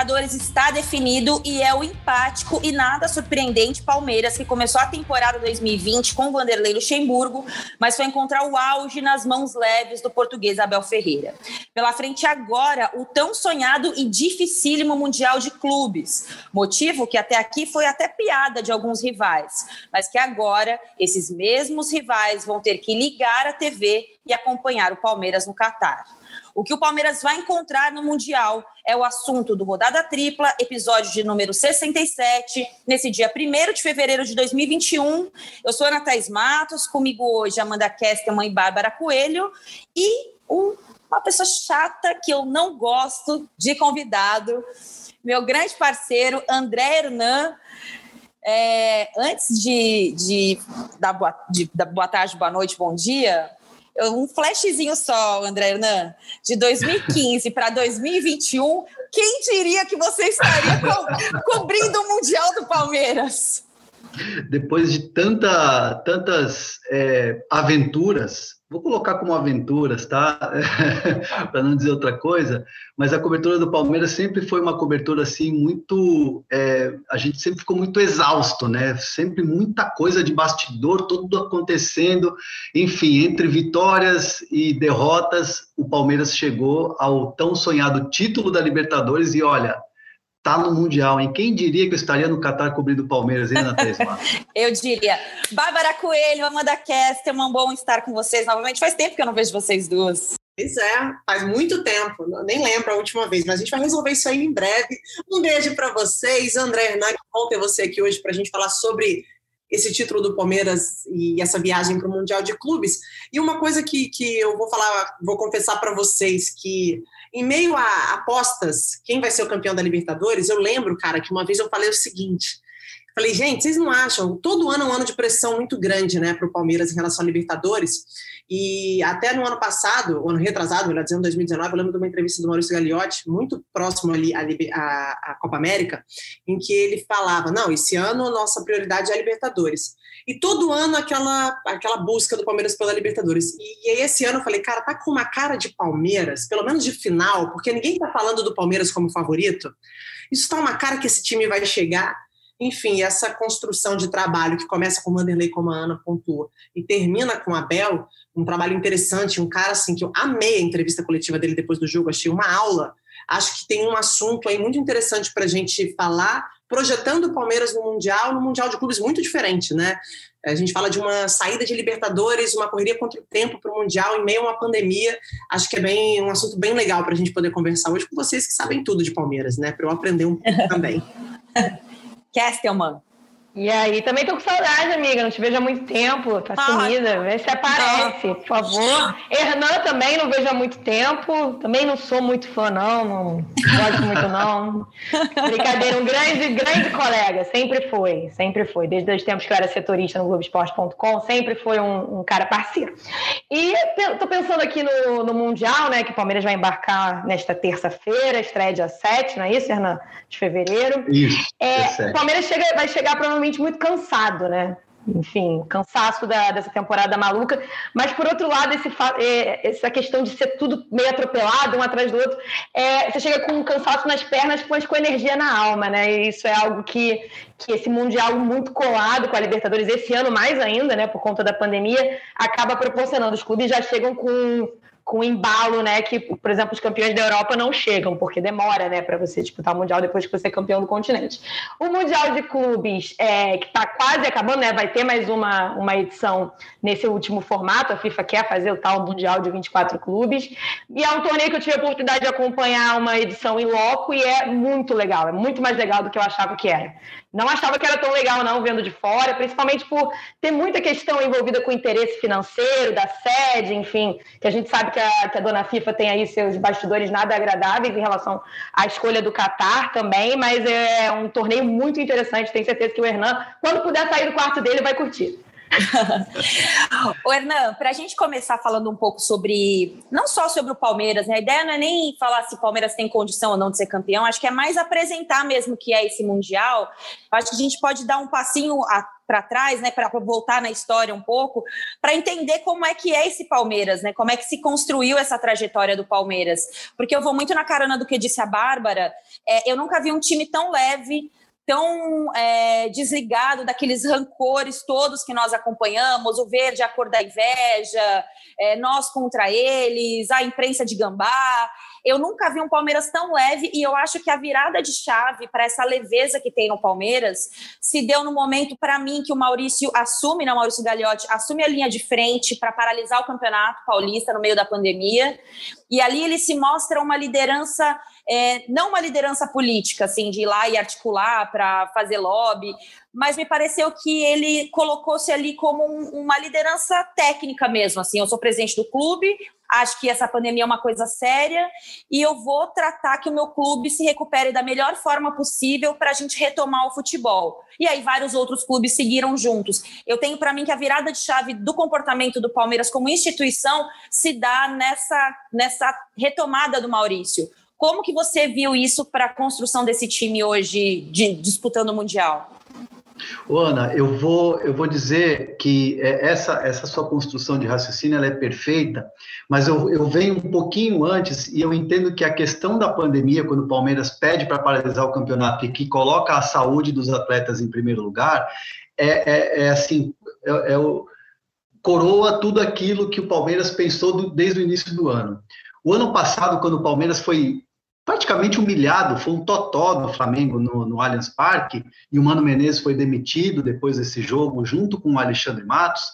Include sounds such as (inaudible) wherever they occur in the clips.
Libertadores está definido e é o empático e nada surpreendente Palmeiras, que começou a temporada 2020 com Vanderlei Luxemburgo, mas foi encontrar o auge nas mãos leves do português Abel Ferreira. Pela frente agora, o tão sonhado e dificílimo Mundial de Clubes, motivo que até aqui foi até piada de alguns rivais, mas que agora esses mesmos rivais vão ter que ligar a TV e acompanhar o Palmeiras no Catar. O que o Palmeiras vai encontrar no Mundial é o assunto do Rodada Tripla, episódio de número 67, nesse dia 1 de fevereiro de 2021. Eu sou Ana Thaís Matos, comigo hoje Amanda Kestelman e Bárbara Coelho, e um, uma pessoa chata que eu não gosto de convidado, meu grande parceiro André Hernan. É, antes de, de, boa, de, boa tarde, boa noite, bom dia, um flashzinho só, André Hernan, de 2015 para 2021, quem diria que você estaria co (laughs) cobrindo o Mundial do Palmeiras? Depois de tanta, tantas é, aventuras, vou colocar como aventuras, tá? (laughs) Para não dizer outra coisa, mas a cobertura do Palmeiras sempre foi uma cobertura assim muito, é, a gente sempre ficou muito exausto, né? Sempre muita coisa de bastidor, tudo acontecendo, enfim, entre vitórias e derrotas, o Palmeiras chegou ao tão sonhado título da Libertadores e olha, tá no Mundial, hein? Quem diria que eu estaria no Catar cobrindo o Palmeiras, hein, Ana (laughs) Eu diria. Bárbara Coelho, Amanda Kester, um bom estar com vocês novamente. Faz tempo que eu não vejo vocês duas. Pois é, faz muito tempo, nem lembro a última vez, mas a gente vai resolver isso aí em breve. Um beijo para vocês, André Hernan, que bom ter você aqui hoje para a gente falar sobre esse título do Palmeiras e essa viagem para o Mundial de Clubes. E uma coisa que, que eu vou falar, vou confessar para vocês que em meio a apostas, quem vai ser o campeão da Libertadores, eu lembro, cara, que uma vez eu falei o seguinte: falei, gente, vocês não acham? Todo ano é um ano de pressão muito grande, né, para o Palmeiras em relação à Libertadores. E até no ano passado, ano retrasado, melhor dizendo, 2019, eu lembro de uma entrevista do Maurício Gagliotti, muito próximo ali à, à, à Copa América, em que ele falava: não, esse ano a nossa prioridade é a Libertadores. E todo ano aquela, aquela busca do Palmeiras pela Libertadores. E, e esse ano eu falei, cara, tá com uma cara de Palmeiras, pelo menos de final, porque ninguém tá falando do Palmeiras como favorito. Isso tá uma cara que esse time vai chegar. Enfim, essa construção de trabalho que começa com Vanderlei, como a Ana pontua, e termina com a Bel, um trabalho interessante, um cara assim que eu amei a entrevista coletiva dele depois do jogo, achei uma aula. Acho que tem um assunto aí muito interessante para a gente falar, projetando o Palmeiras no Mundial, no Mundial de clubes muito diferente, né? A gente fala de uma saída de Libertadores, uma correria contra o tempo para o Mundial em meio a uma pandemia. Acho que é bem um assunto bem legal para a gente poder conversar hoje com vocês que sabem tudo de Palmeiras, né? Para eu aprender um pouco também. (laughs) Kestelman. E aí, também tô com saudade, amiga. Não te vejo há muito tempo. Tá ah, sumida. Vê se aparece, não. por favor. Hernan também não vejo há muito tempo. Também não sou muito fã, não. Não gosto muito, não. Brincadeira, um grande, grande colega. Sempre foi, sempre foi. Desde os tempos que eu era setorista no Globoesporte.com, sempre foi um, um, cara parceiro. E tô pensando aqui no, no Mundial, né? Que o Palmeiras vai embarcar nesta terça-feira, estreia dia 7, não é isso, Hernan? De fevereiro. Isso. É, o Palmeiras chega, vai chegar provavelmente provavelmente muito cansado, né? Enfim, cansaço da, dessa temporada maluca. Mas, por outro lado, esse, é, essa questão de ser tudo meio atropelado, um atrás do outro, é, você chega com um cansaço nas pernas, mas com energia na alma, né? E isso é algo que, que esse Mundial muito colado com a Libertadores, esse ano mais ainda, né, por conta da pandemia, acaba proporcionando. Os clubes já chegam com com embalo, né? Que, por exemplo, os campeões da Europa não chegam, porque demora, né, para você disputar o Mundial depois que você é campeão do continente. O Mundial de Clubes, é, que está quase acabando, né? Vai ter mais uma, uma edição nesse último formato. A FIFA quer fazer o tal Mundial de 24 clubes. E é um torneio que eu tive a oportunidade de acompanhar uma edição em loco e é muito legal, é muito mais legal do que eu achava que era. Não achava que era tão legal, não, vendo de fora, principalmente por ter muita questão envolvida com interesse financeiro, da sede, enfim, que a gente sabe que a, que a dona FIFA tem aí seus bastidores nada agradáveis em relação à escolha do Catar também, mas é um torneio muito interessante, tenho certeza que o Hernan, quando puder sair do quarto dele, vai curtir. O Hernan, para a gente começar falando um pouco sobre, não só sobre o Palmeiras, né? a ideia não é nem falar se o Palmeiras tem condição ou não de ser campeão, acho que é mais apresentar mesmo que é esse Mundial. Acho que a gente pode dar um passinho para trás, né, para voltar na história um pouco, para entender como é que é esse Palmeiras, né? Como é que se construiu essa trajetória do Palmeiras? Porque eu vou muito na carona do que disse a Bárbara. É, eu nunca vi um time tão leve, tão é, desligado daqueles rancores todos que nós acompanhamos, o verde, a cor da inveja, é, nós contra eles, a imprensa de gambá. Eu nunca vi um Palmeiras tão leve e eu acho que a virada de chave para essa leveza que tem no Palmeiras se deu no momento, para mim, que o Maurício assume, não, Maurício Gagliotti, assume a linha de frente para paralisar o Campeonato Paulista no meio da pandemia. E ali ele se mostra uma liderança, é, não uma liderança política, assim, de ir lá e articular para fazer lobby, mas me pareceu que ele colocou-se ali como um, uma liderança técnica mesmo. Assim, eu sou presidente do clube, acho que essa pandemia é uma coisa séria e eu vou tratar que o meu clube se recupere da melhor forma possível para a gente retomar o futebol. E aí vários outros clubes seguiram juntos. Eu tenho para mim que a virada de chave do comportamento do Palmeiras como instituição se dá nessa, nessa retomada do Maurício. Como que você viu isso para a construção desse time hoje de, disputando o Mundial? Ô, Ana, eu vou, eu vou dizer que é, essa, essa sua construção de raciocínio ela é perfeita, mas eu, eu venho um pouquinho antes e eu entendo que a questão da pandemia, quando o Palmeiras pede para paralisar o campeonato e que coloca a saúde dos atletas em primeiro lugar, é, é, é assim, é, é, o, coroa tudo aquilo que o Palmeiras pensou do, desde o início do ano. O ano passado, quando o Palmeiras foi praticamente humilhado, foi um totó do Flamengo no, no Allianz Parque, e o Mano Menezes foi demitido depois desse jogo, junto com o Alexandre Matos,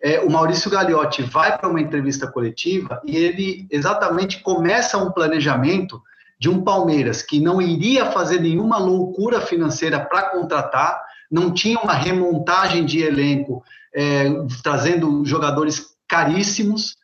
é, o Maurício Gagliotti vai para uma entrevista coletiva e ele exatamente começa um planejamento de um Palmeiras que não iria fazer nenhuma loucura financeira para contratar, não tinha uma remontagem de elenco é, trazendo jogadores caríssimos,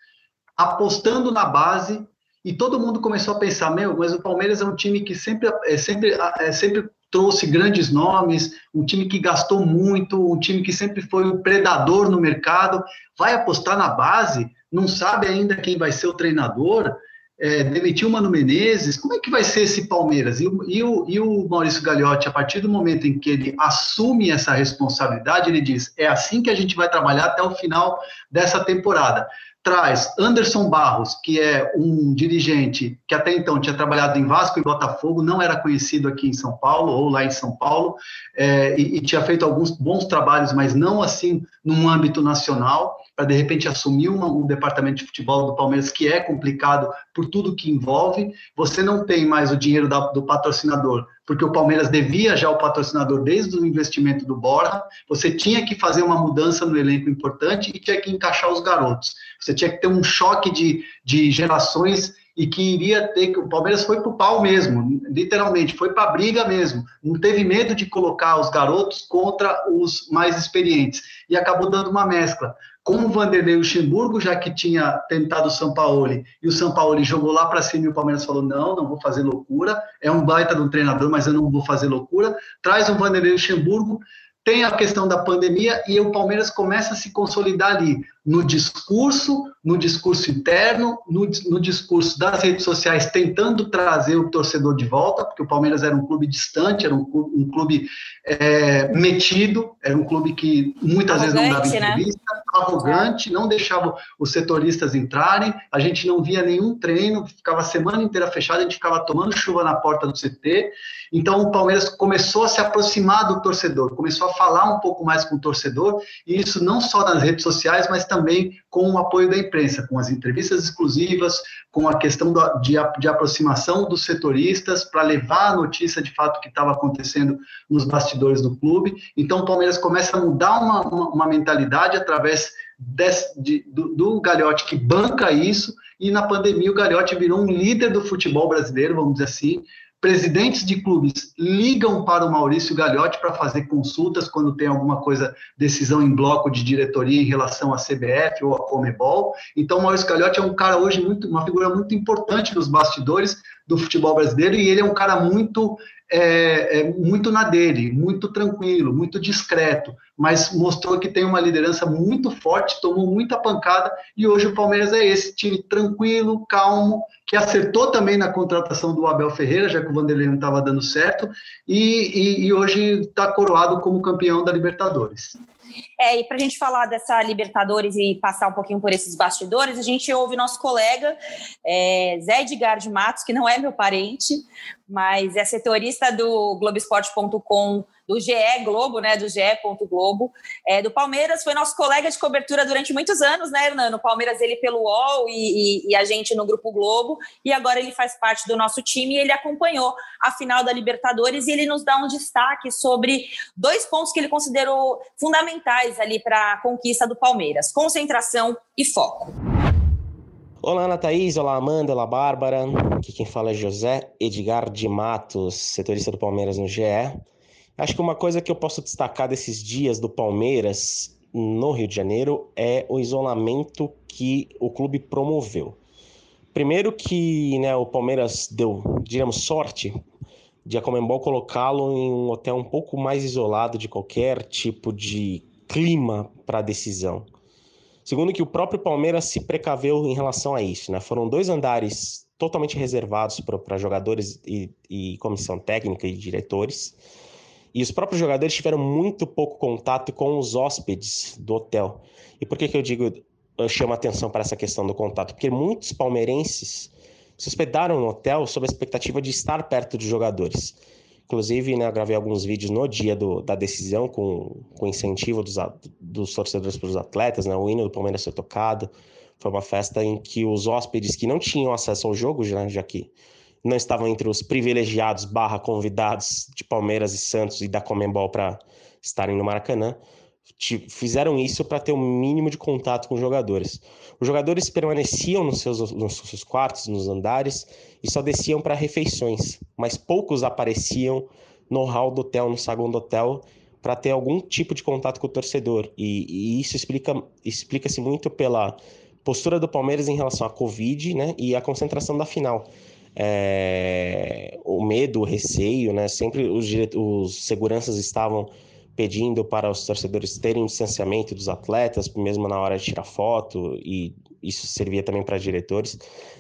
apostando na base e todo mundo começou a pensar, meu, mas o Palmeiras é um time que sempre, é, sempre, é, sempre trouxe grandes nomes, um time que gastou muito, um time que sempre foi um predador no mercado, vai apostar na base, não sabe ainda quem vai ser o treinador, é, demitiu o Mano Menezes, como é que vai ser esse Palmeiras? E, e, o, e o Maurício Gagliotti, a partir do momento em que ele assume essa responsabilidade, ele diz, é assim que a gente vai trabalhar até o final dessa temporada traz Anderson Barros, que é um dirigente que até então tinha trabalhado em Vasco e Botafogo, não era conhecido aqui em São Paulo ou lá em São Paulo, é, e, e, tinha feito alguns bons trabalhos, mas não assim num âmbito nacional, para de repente assumir uma, um departamento de futebol do Palmeiras que é complicado por tudo que envolve. Você não tem mais o dinheiro da, do patrocinador, porque o Palmeiras devia já o patrocinador desde o investimento do Borja. Você tinha que fazer uma mudança no elenco importante e tinha que encaixar os garotos. Você tinha que ter um choque de, de gerações e que iria ter que o Palmeiras foi para o pau mesmo, literalmente, foi para a briga mesmo. Não teve medo de colocar os garotos contra os mais experientes e acabou dando uma mescla. Com o Vanderlei Luxemburgo, já que tinha tentado o São Paulo, e o São Paulo jogou lá para cima e o Palmeiras falou: não, não vou fazer loucura. É um baita de um treinador, mas eu não vou fazer loucura. Traz o Vanderlei Luxemburgo, tem a questão da pandemia e o Palmeiras começa a se consolidar ali no discurso, no discurso interno, no, no, discurso das redes sociais, tentando trazer o torcedor de volta, porque o Palmeiras era um clube distante, era um clube, um clube é, metido, era um clube que muitas arrogante, vezes não dava né? entrevista, né? arrogante, não deixava os setoristas entrarem, a gente não via nenhum treino, ficava a semana inteira fechada, a gente ficava tomando chuva na porta do CT, então o Palmeiras começou a se aproximar do torcedor, começou a falar um pouco mais com o torcedor, e isso não só nas redes sociais, mas também também com o apoio da imprensa, com as entrevistas exclusivas, com a questão de, de aproximação dos setoristas para levar a notícia de fato que estava acontecendo nos bastidores do clube. Então, o Palmeiras começa a mudar uma, uma, uma mentalidade através desse, de, do, do que banca isso, e na pandemia o Gagliotti virou um líder do futebol brasileiro, vamos dizer assim, presidentes de clubes ligam para o Maurício Gagliotti para fazer consultas quando tem alguma coisa, decisão em bloco de diretoria em relação à CBF ou à Comebol. Então, o Maurício Gagliotti é um cara hoje muito, uma figura muito importante nos bastidores do futebol brasileiro e ele é um cara muito é, é, muito na dele, muito tranquilo, muito discreto, mas mostrou que tem uma liderança muito forte, tomou muita pancada e hoje o Palmeiras é esse time tranquilo, calmo, que acertou também na contratação do Abel Ferreira, já que o Vanderlei não estava dando certo, e, e, e hoje está coroado como campeão da Libertadores. É, e para a gente falar dessa Libertadores e passar um pouquinho por esses bastidores, a gente ouve nosso colega é, Zé Edgar de Matos, que não é meu parente, mas é setorista do Globoesporte.com do GE Globo, né, do GE. Globo, é, do Palmeiras, foi nosso colega de cobertura durante muitos anos, né, Hernando? O Palmeiras ele pelo UOL e, e, e, a gente no Grupo Globo, e agora ele faz parte do nosso time e ele acompanhou a final da Libertadores e ele nos dá um destaque sobre dois pontos que ele considerou fundamentais ali para a conquista do Palmeiras: concentração e foco. Olá, Ana Thaís, olá, Amanda, olá, Bárbara. Aqui quem fala é José Edgar de Matos, setorista do Palmeiras no GE. Acho que uma coisa que eu posso destacar desses dias do Palmeiras no Rio de Janeiro é o isolamento que o clube promoveu. Primeiro que né, o Palmeiras deu, diríamos, sorte de a Comembol colocá-lo em um hotel um pouco mais isolado de qualquer tipo de clima para a decisão. Segundo que o próprio Palmeiras se precaveu em relação a isso. Né? Foram dois andares totalmente reservados para jogadores e, e comissão técnica e diretores e os próprios jogadores tiveram muito pouco contato com os hóspedes do hotel. E por que, que eu digo, eu chamo a atenção para essa questão do contato? Porque muitos palmeirenses se hospedaram no hotel sob a expectativa de estar perto dos jogadores. Inclusive, né, eu gravei alguns vídeos no dia do, da decisão com, com incentivo dos, dos torcedores para os atletas, né, o hino do Palmeiras foi tocado. Foi uma festa em que os hóspedes que não tinham acesso ao jogo, já, já que não estavam entre os privilegiados barra convidados de Palmeiras e Santos e da Comembol para estarem no Maracanã, fizeram isso para ter o um mínimo de contato com os jogadores. Os jogadores permaneciam nos seus, nos seus quartos, nos andares, e só desciam para refeições, mas poucos apareciam no hall do hotel, no saguão do hotel, para ter algum tipo de contato com o torcedor. E, e isso explica explica-se muito pela postura do Palmeiras em relação à Covid né, e a concentração da final é, o medo, o receio, né? Sempre os, os seguranças estavam pedindo para os torcedores terem um distanciamento dos atletas, mesmo na hora de tirar foto, e isso servia também para diretores.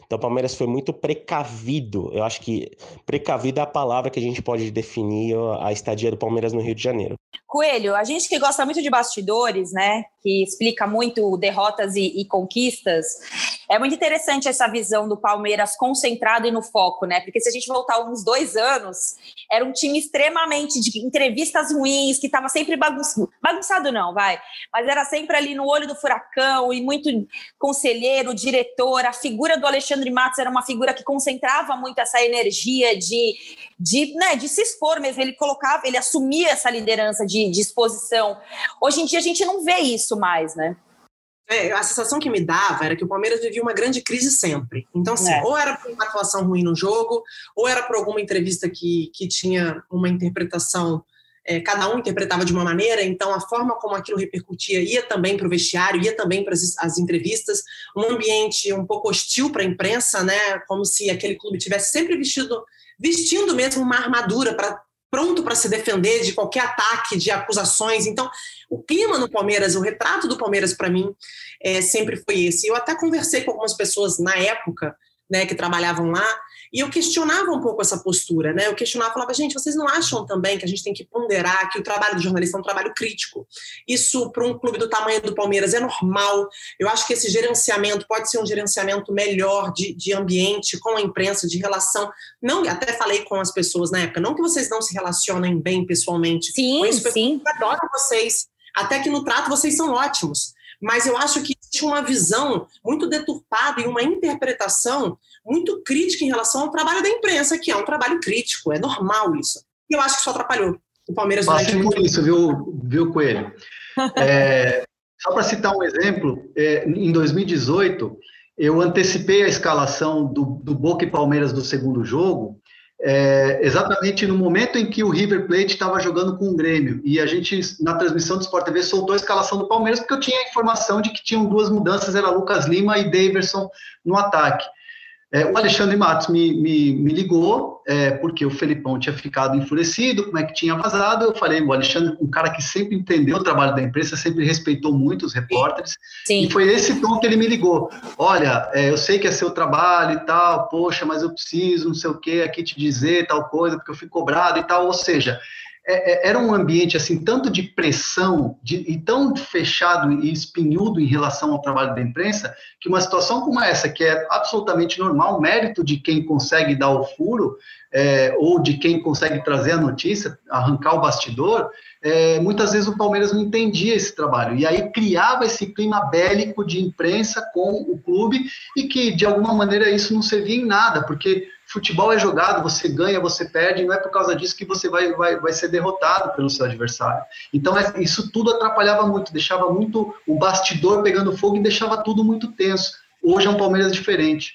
Então o Palmeiras foi muito precavido. Eu acho que precavido é a palavra que a gente pode definir a estadia do Palmeiras no Rio de Janeiro. Coelho, a gente que gosta muito de bastidores, né, que explica muito derrotas e, e, conquistas, é muito interessante essa visão do Palmeiras concentrado e no foco, né? Porque se a gente voltar uns dois anos, era um time extremamente de entrevistas ruins, que estava sempre bagunçado, bagunçado não, vai, mas era sempre ali no olho do furacão e muito conselheiro, diretor, a figura do Alexandre Matos era uma figura que concentrava muito essa energia de, de, né, de se expor mesmo, ele colocava, ele assumia essa liderança de, de exposição. Hoje em dia a gente não vê isso mais, né? É, a sensação que me dava era que o Palmeiras vivia uma grande crise sempre. Então, assim, é. ou era por uma atuação ruim no jogo, ou era por alguma entrevista que, que tinha uma interpretação, é, cada um interpretava de uma maneira, então a forma como aquilo repercutia ia também para o vestiário, ia também para as entrevistas, um ambiente um pouco hostil para a imprensa, né? Como se aquele clube tivesse sempre vestido, vestindo mesmo uma armadura para pronto para se defender de qualquer ataque, de acusações. Então, o clima no Palmeiras, o retrato do Palmeiras para mim é, sempre foi esse. Eu até conversei com algumas pessoas na época, né, que trabalhavam lá, e eu questionava um pouco essa postura, né? Eu questionava, falava, gente, vocês não acham também que a gente tem que ponderar que o trabalho do jornalista é um trabalho crítico? Isso, para um clube do tamanho do Palmeiras, é normal. Eu acho que esse gerenciamento pode ser um gerenciamento melhor de, de ambiente com a imprensa, de relação. Não, até falei com as pessoas na época, não que vocês não se relacionem bem pessoalmente. Sim, isso, sim. Eu adoro vocês. Até que no trato vocês são ótimos mas eu acho que existe uma visão muito deturpada e uma interpretação muito crítica em relação ao trabalho da imprensa, que é um trabalho crítico, é normal isso. E eu acho que isso atrapalhou o Palmeiras Passei por muito... isso, viu, viu Coelho? (laughs) É, só para citar um exemplo, é, em 2018, eu antecipei a escalação do, do Boca e Palmeiras do segundo jogo, é, exatamente no momento em que o River Plate estava jogando com o Grêmio. E a gente, na transmissão do Sport TV, soltou a escalação do Palmeiras, porque eu tinha a informação de que tinham duas mudanças, era Lucas Lima e Daverson no ataque. É, o Alexandre Matos me, me, me ligou, é, porque o Felipão tinha ficado enfurecido, como é que tinha vazado. Eu falei, o Alexandre, um cara que sempre entendeu o trabalho da imprensa, sempre respeitou muito os repórteres. Sim. E foi esse tom que ele me ligou. Olha, é, eu sei que é seu trabalho e tal, poxa, mas eu preciso, não sei o quê, aqui te dizer tal coisa, porque eu fui cobrado e tal. Ou seja, é, é, era um ambiente assim tanto de pressão de, e tão fechado e espinhudo em relação ao trabalho da imprensa que uma situação como essa que é absolutamente normal mérito de quem consegue dar o furo é, ou de quem consegue trazer a notícia arrancar o bastidor é, muitas vezes o Palmeiras não entendia esse trabalho. E aí criava esse clima bélico de imprensa com o clube e que de alguma maneira isso não servia em nada porque futebol é jogado, você ganha, você perde, não é por causa disso que você vai, vai, vai ser derrotado pelo seu adversário. Então, é, isso tudo atrapalhava muito, deixava muito o bastidor pegando fogo e deixava tudo muito tenso. Hoje é um Palmeiras diferente.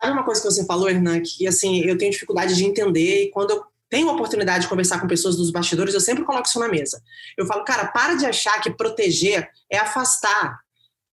Sabe uma coisa que você falou, Hernan, que assim, eu tenho dificuldade de entender e quando eu tenho a oportunidade de conversar com pessoas dos bastidores, eu sempre coloco isso na mesa. Eu falo, cara, para de achar que proteger é afastar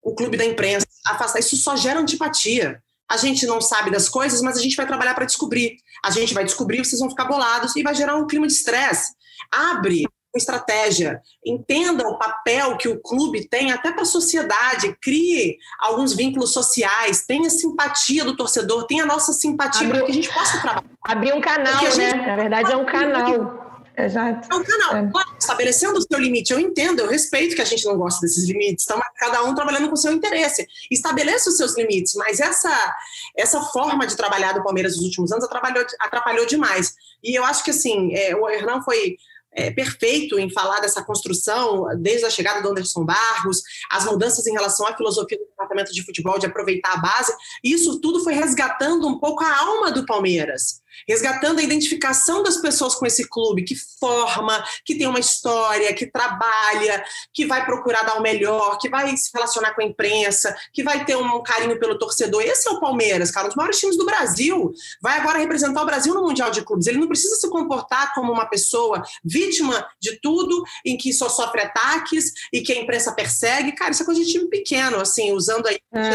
o clube da imprensa, afastar. Isso só gera antipatia a gente não sabe das coisas, mas a gente vai trabalhar para descobrir. A gente vai descobrir, vocês vão ficar bolados e vai gerar um clima de estresse. Abre uma estratégia, entenda o papel que o clube tem até para a sociedade, crie alguns vínculos sociais, tenha simpatia do torcedor, tenha a nossa simpatia para que a gente possa trabalhar. Abrir um canal, né? Gente... Na verdade, é um canal. Exato. É um canal. É. estabelecendo o seu limite, eu entendo, eu respeito que a gente não gosta desses limites, então cada um trabalhando com o seu interesse. Estabeleça os seus limites, mas essa, essa forma de trabalhar do Palmeiras nos últimos anos atrapalhou, atrapalhou demais. E eu acho que assim, é, o Hernan foi é, perfeito em falar dessa construção, desde a chegada do Anderson Barros, as mudanças em relação à filosofia do departamento de futebol, de aproveitar a base, isso tudo foi resgatando um pouco a alma do Palmeiras resgatando a identificação das pessoas com esse clube, que forma, que tem uma história, que trabalha, que vai procurar dar o melhor, que vai se relacionar com a imprensa, que vai ter um carinho pelo torcedor. Esse é o Palmeiras, cara, um dos maiores times do Brasil. Vai agora representar o Brasil no Mundial de Clubes. Ele não precisa se comportar como uma pessoa vítima de tudo, em que só sofre ataques e que a imprensa persegue. Cara, isso é coisa de time pequeno, assim, usando aí o é.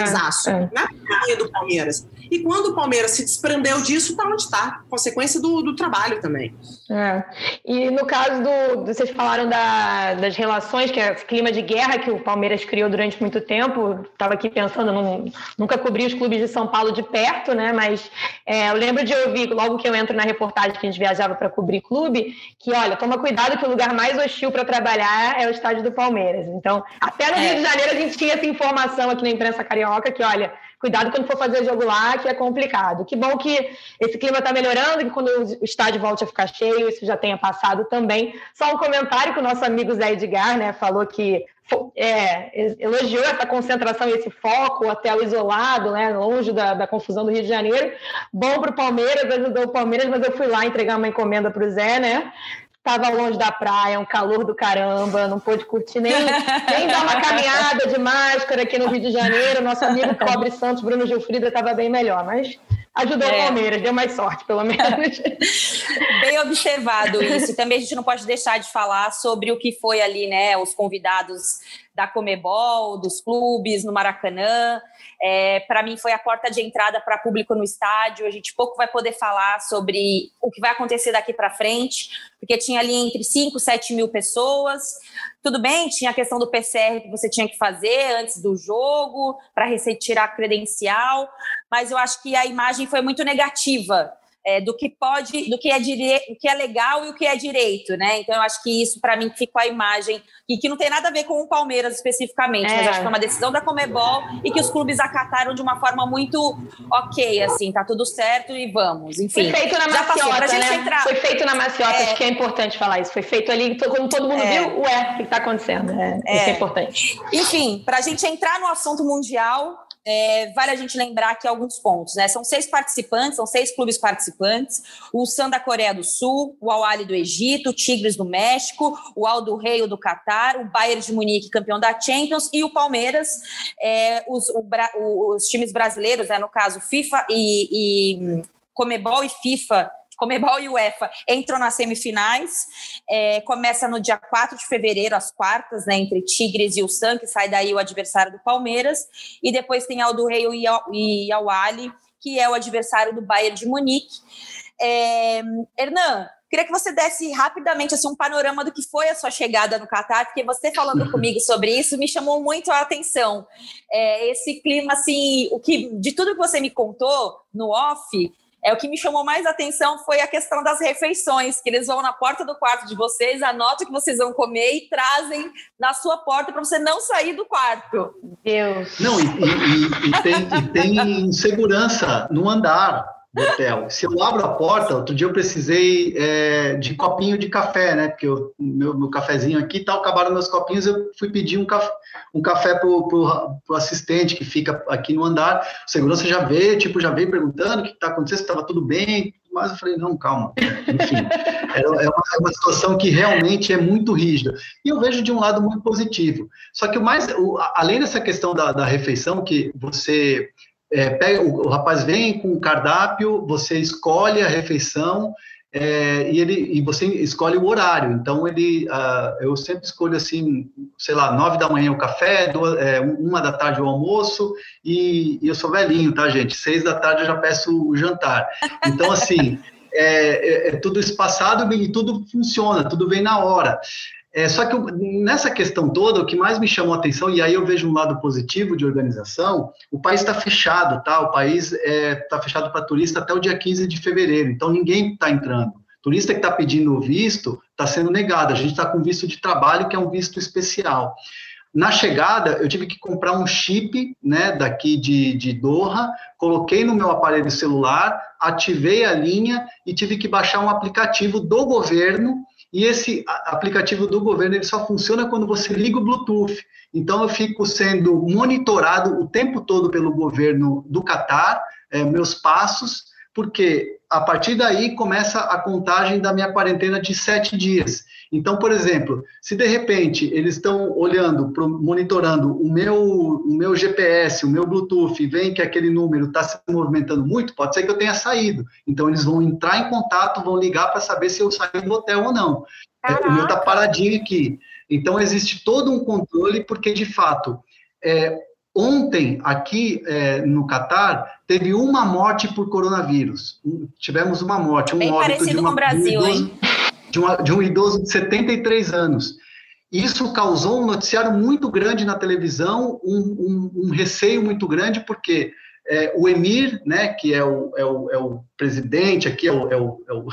É. Não é do Palmeiras. E quando o Palmeiras se desprendeu disso, tá onde está consequência do, do trabalho também. É. E no caso do. Vocês falaram da, das relações, que é esse clima de guerra que o Palmeiras criou durante muito tempo. Estava aqui pensando, não, nunca cobri os clubes de São Paulo de perto, né? Mas é, eu lembro de ouvir, logo que eu entro na reportagem que a gente viajava para cobrir clube, que olha, toma cuidado que o lugar mais hostil para trabalhar é o estádio do Palmeiras. Então, até no é. Rio de Janeiro a gente tinha essa informação aqui na imprensa carioca que, olha, cuidado quando for fazer jogo lá, que é complicado. Que bom que esse clima está melhorando, que quando o estádio volte a ficar cheio, isso já tenha passado também. Só um comentário que o nosso amigo Zé Edgar né, falou que é, elogiou essa concentração e esse foco, hotel isolado, né, longe da, da confusão do Rio de Janeiro. Bom para o Palmeiras, ajudou o Palmeiras, mas eu fui lá entregar uma encomenda para o Zé, né? Estava longe da praia, um calor do caramba, não pôde curtir nem, nem dar uma caminhada de máscara aqui no Rio de Janeiro. Nosso amigo (laughs) Cobre Santos, Bruno Gilfrida, estava bem melhor, mas ajudou é. o Palmeiras, deu mais sorte, pelo menos. (laughs) Bem observado isso. Também a gente não pode deixar de falar sobre o que foi ali, né? Os convidados da Comebol, dos clubes no Maracanã. É, para mim, foi a porta de entrada para público no estádio. A gente pouco vai poder falar sobre o que vai acontecer daqui para frente, porque tinha ali entre 5 e 7 mil pessoas. Tudo bem, tinha a questão do PCR que você tinha que fazer antes do jogo, para retirar a credencial, mas eu acho que a imagem foi muito negativa é, do que pode, do que é direito, que é legal e o que é direito, né? Então eu acho que isso para mim ficou a imagem e que não tem nada a ver com o Palmeiras especificamente, é. mas acho que foi uma decisão da Comebol e que os clubes acataram de uma forma muito ok, assim, tá tudo certo e vamos, enfim. Foi feito na maciota, né? Entrar... Foi feito na maciota, é. acho que é importante falar isso. Foi feito ali, quando todo mundo é. viu, ué, o que está acontecendo? É, Isso é, é importante. Enfim, para a gente entrar no assunto mundial, é, vale a gente lembrar aqui alguns pontos, né? São seis participantes, são seis clubes participantes: o Sam da Coreia do Sul, o Al do Egito, o Tigres do México, o Al do Rei do Catar, o Bayern de Munique, campeão da Champions, e o Palmeiras, é, os, o, os, times brasileiros, né, no caso FIFA e, e Comebol e FIFA Comebol e UEFA entram nas semifinais. É, começa no dia 4 de fevereiro, as quartas, né, entre Tigres e o San, que sai daí o adversário do Palmeiras. E depois tem Aldo Rei e Awali, que é o adversário do Bayern de Munique. É, Hernan, queria que você desse rapidamente assim, um panorama do que foi a sua chegada no Catar, porque você falando (laughs) comigo sobre isso me chamou muito a atenção. É, esse clima, assim, o que de tudo que você me contou no off, é o que me chamou mais atenção foi a questão das refeições, que eles vão na porta do quarto de vocês, anotam o que vocês vão comer e trazem na sua porta para você não sair do quarto. Deus. Não, e, e, e, tem, e tem segurança no andar hotel. Se eu abro a porta, outro dia eu precisei é, de copinho de café, né? Porque o meu, meu cafezinho aqui tal, acabaram meus copinhos, eu fui pedir um café, um café pro, pro, pro assistente que fica aqui no andar. O segurança já veio, tipo, já veio perguntando o que está acontecendo, se estava tudo bem, mas eu falei, não, calma. Enfim, (laughs) é, é, uma, é uma situação que realmente é muito rígida. E eu vejo de um lado muito positivo. Só que o mais, o, além dessa questão da, da refeição, que você é, pega, o, o, rapaz vem com o cardápio, você escolhe a refeição é, e, ele, e você escolhe o horário. Então, ele, uh, eu sempre escolho assim, sei lá, nove da manhã o café, duas, é, uma da tarde o almoço, e, e, eu sou velhinho, tá, gente? Seis da tarde eu já peço o jantar. Então, assim, (laughs) é, é, é tudo espaçado e tudo funciona, tudo vem na hora. É, só que nessa questão toda, o que mais me chamou a atenção, e aí eu vejo um lado positivo de organização, o país está fechado, tá? O país está é, tá fechado para turista até o dia 15 de fevereiro, então ninguém está entrando. Turista que está pedindo visto está sendo negado. A gente está com visto de trabalho, que é um visto especial. Na chegada, eu tive que comprar um chip, né, daqui de, de Doha, coloquei no meu aparelho celular, ativei a linha e tive que baixar um aplicativo do governo e esse aplicativo do governo ele só funciona quando você liga o Bluetooth. Então eu fico sendo monitorado o tempo todo pelo governo do Catar, é, meus passos, porque a partir daí começa a contagem da minha quarentena de sete dias. Então, por exemplo, se de repente eles estão olhando, monitorando o meu, o meu GPS, o meu Bluetooth, e veem que aquele número está se movimentando muito, pode ser que eu tenha saído. Então, eles vão entrar em contato, vão ligar para saber se eu saí do hotel ou não. Caraca. O meu está paradinho aqui. Então, existe todo um controle, porque, de fato, é, Ontem, aqui é, no Catar, teve uma morte por coronavírus. Tivemos uma morte, um Bem óbito de, uma, com o Brasil, de, um idoso, de, uma, de um idoso de 73 anos. Isso causou um noticiário muito grande na televisão, um, um, um receio muito grande, porque é, o emir, né, que é o, é o, é o presidente aqui, é o, é, o, é, o,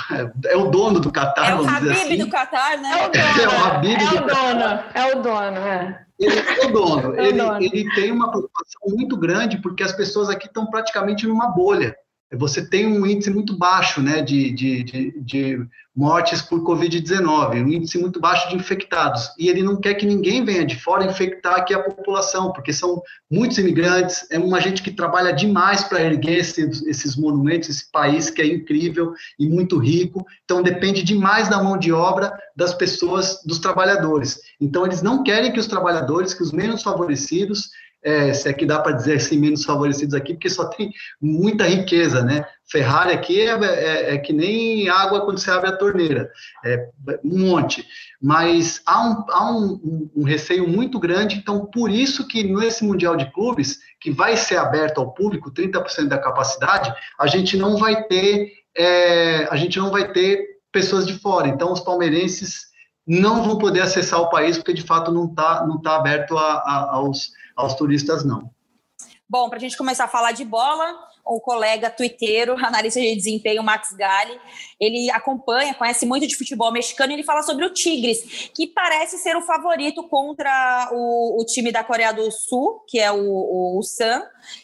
é o dono do Catar, é o Habib assim. do Catar, né? É o dono, (laughs) é o, Habib é o dono, é o dono, é. Ele é o dono. É ele, ele tem uma preocupação muito grande porque as pessoas aqui estão praticamente numa bolha. Você tem um índice muito baixo né, de, de, de, de mortes por Covid-19, um índice muito baixo de infectados. E ele não quer que ninguém venha de fora infectar aqui a população, porque são muitos imigrantes, é uma gente que trabalha demais para erguer esses, esses monumentos, esse país que é incrível e muito rico. Então, depende demais da mão de obra das pessoas, dos trabalhadores. Então, eles não querem que os trabalhadores, que os menos favorecidos, é, se é que dá para dizer assim, menos favorecidos aqui, porque só tem muita riqueza, né? Ferrari aqui é, é, é, que nem água quando você abre a torneira, é um monte. Mas há, um, há um, um, receio muito grande, então por isso que nesse Mundial de Clubes, que vai ser aberto ao público, 30% da capacidade, a gente não vai ter, é, a gente não vai ter pessoas de fora. Então os palmeirenses não vão poder acessar o país, porque de fato não está não tá aberto a, a, aos aos turistas não. Bom, para a gente começar a falar de bola, o colega twitteiro, (laughs) analista de desempenho, Max Galli, ele acompanha, conhece muito de futebol mexicano e ele fala sobre o Tigres, que parece ser o favorito contra o, o time da Coreia do Sul, que é o, o, o Sun,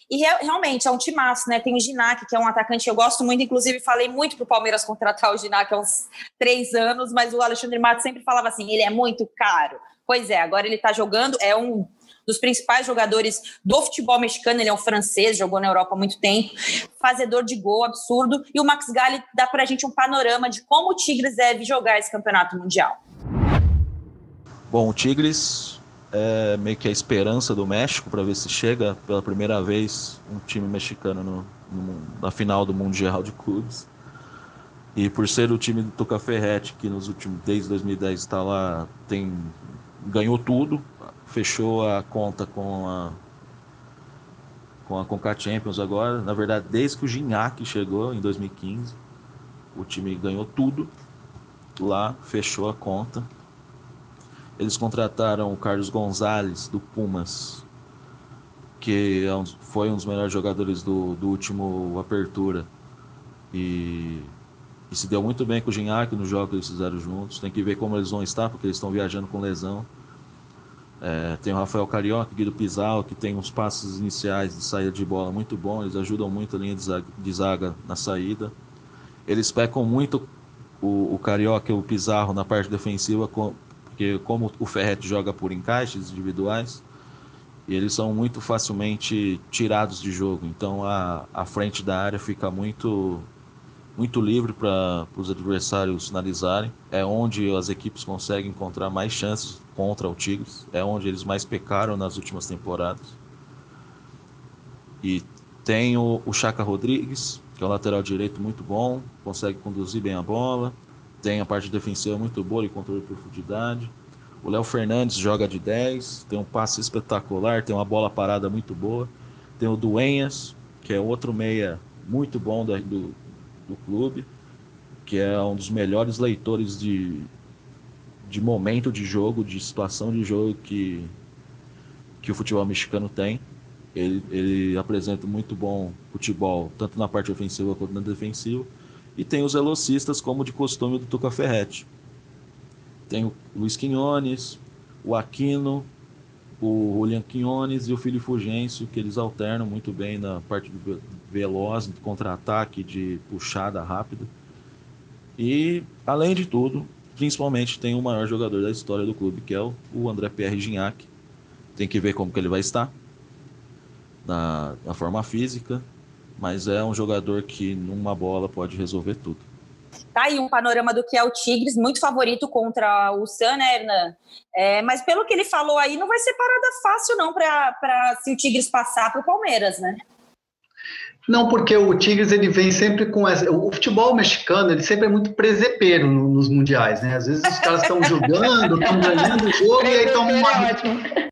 e re, realmente é um timaço, né? Tem o Ginac, que é um atacante que eu gosto muito, inclusive falei muito para o Palmeiras contratar o Ginac há uns três anos, mas o Alexandre Matos sempre falava assim, ele é muito caro. Pois é, agora ele está jogando, é um dos principais jogadores do futebol mexicano, ele é um francês, jogou na Europa há muito tempo, fazedor de gol absurdo, e o Max Galli dá para a gente um panorama de como o Tigres deve jogar esse campeonato mundial. Bom, o Tigres é meio que a esperança do México para ver se chega pela primeira vez um time mexicano no, no, na final do Mundial de Clubes. E por ser o time do Tuca Ferretti, que nos últimos desde 2010 está lá, tem ganhou tudo, fechou a conta com a com a Conca Champions agora. Na verdade, desde que o Gignac chegou em 2015, o time ganhou tudo lá, fechou a conta. Eles contrataram o Carlos Gonzalez do Pumas, que é foi um dos melhores jogadores do, do último Apertura. E, e se deu muito bem com o Gignac no jogo que eles fizeram juntos. Tem que ver como eles vão estar, porque eles estão viajando com lesão. É, tem o Rafael Carioca, Guido Pizarro, que tem uns passos iniciais de saída de bola muito bons, eles ajudam muito a linha de zaga, de zaga na saída. Eles pecam muito o, o Carioca e o Pizarro na parte defensiva, porque como o Ferret joga por encaixes individuais, eles são muito facilmente tirados de jogo. Então a, a frente da área fica muito muito livre para os adversários finalizarem. É onde as equipes conseguem encontrar mais chances contra o Tigres. É onde eles mais pecaram nas últimas temporadas. E tem o, o Chaka Rodrigues, que é um lateral direito muito bom, consegue conduzir bem a bola. Tem a parte defensiva muito boa e controle de profundidade. O Léo Fernandes joga de 10, tem um passe espetacular, tem uma bola parada muito boa. Tem o Duenhas, que é outro meia muito bom do, do clube, que é um dos melhores leitores de, de momento de jogo, de situação de jogo que, que o futebol mexicano tem. Ele, ele apresenta muito bom futebol, tanto na parte ofensiva quanto na defensiva. E tem os velocistas, como de costume do Tuca Ferretti. Tem o Luiz Quinones, o Aquino, o Julian Quinones e o Filipe Fugêncio, que eles alternam muito bem na parte do veloz, de contra-ataque, de puxada rápida. E, além de tudo, principalmente tem o maior jogador da história do clube, que é o André Pierre Gignac. Tem que ver como que ele vai estar na, na forma física, mas é um jogador que numa bola pode resolver tudo. Tá aí um panorama do que é o Tigres, muito favorito contra o San, né, Hernan? É, mas pelo que ele falou aí, não vai ser parada fácil, não, para se o Tigres passar para o Palmeiras, né? Não, porque o Tigres ele vem sempre com essa, o futebol mexicano ele sempre é muito presepeiro nos mundiais, né? Às vezes os caras estão jogando, estão ganhando o jogo e aí tomam uma,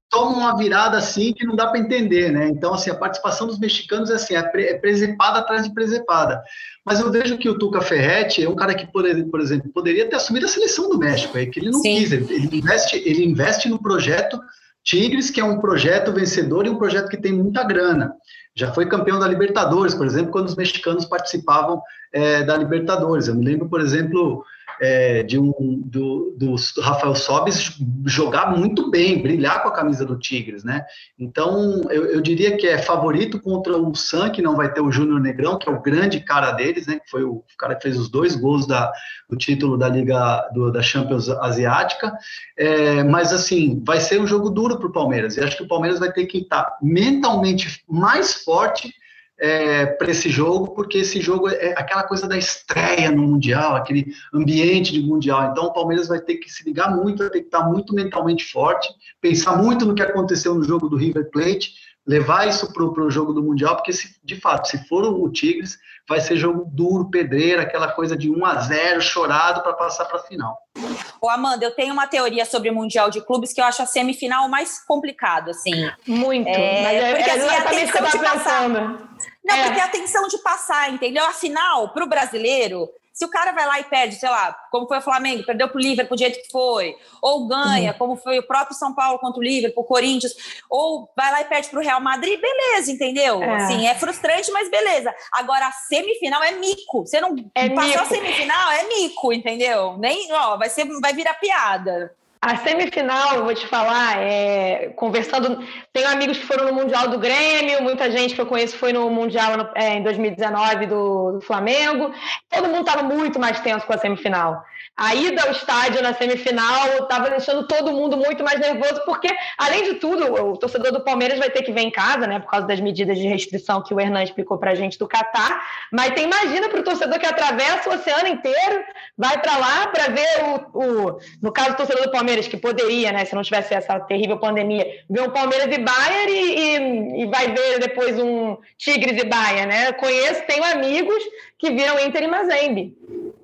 toma uma virada assim que não dá para entender, né? Então assim a participação dos mexicanos é assim é, é presepada atrás de presepada. Mas eu vejo que o Tuca Ferretti é um cara que por, por exemplo poderia ter assumido a seleção do México, é que ele não Sim. quis, ele, ele investe ele investe no projeto Tigres que é um projeto vencedor e um projeto que tem muita grana. Já foi campeão da Libertadores, por exemplo, quando os mexicanos participavam é, da Libertadores. Eu me lembro, por exemplo, é, de um do, do, Rafael Sobis jogar muito bem, brilhar com a camisa do Tigres, né? Então eu, eu, diria que é favorito contra o San, que não vai ter o Júnior Negrão, que é o grande cara deles, né? Que foi o, cara que fez os dois gols da, do título da Liga do, da Champions Asiática. É, mas assim, vai ser um jogo duro para o Palmeiras. E acho que o Palmeiras vai ter que estar mentalmente mais forte é, para esse jogo, porque esse jogo é aquela coisa da estreia no Mundial, aquele ambiente de Mundial. Então o Palmeiras vai ter que se ligar muito, vai ter que estar muito mentalmente forte, pensar muito no que aconteceu no jogo do River Plate, levar isso para o jogo do Mundial, porque se, de fato, se for o Tigres, vai ser jogo duro, pedreira, aquela coisa de 1 a 0 chorado para passar para a final. Ô, Amanda, eu tenho uma teoria sobre o Mundial de Clubes que eu acho a semifinal mais complicado, assim. Muito. É, mas é, porque, assim, a tensão de passar. Não, é. porque a tensão de passar, entendeu? Afinal, para o brasileiro, se o cara vai lá e perde, sei lá, como foi o Flamengo, perdeu para o Liverpool do jeito que foi, ou ganha, uhum. como foi o próprio São Paulo contra o Liverpool, o Corinthians, ou vai lá e perde para o Real Madrid, beleza, entendeu? É. Assim, é frustrante, mas beleza. Agora, a semifinal é mico. Você não é passou mico. a semifinal, é mico, entendeu? Nem, ó, vai, ser, vai virar piada. A semifinal, vou te falar, é, conversando. Tenho amigos que foram no Mundial do Grêmio, muita gente que eu conheço foi no Mundial é, em 2019 do, do Flamengo. Todo mundo estava muito mais tenso com a semifinal a ida ao estádio na semifinal estava deixando todo mundo muito mais nervoso, porque, além de tudo, o torcedor do Palmeiras vai ter que ver em casa, né, por causa das medidas de restrição que o Hernan explicou para a gente do Catar. Mas tem, imagina para o torcedor que atravessa o oceano inteiro, vai para lá para ver o, o, no caso do torcedor do Palmeiras, que poderia, né, se não tivesse essa terrível pandemia, ver um Palmeiras e Bayern e, e, e vai ver depois um Tigres e Bayern, né? conheço, tenho amigos que viram Inter e Mazembe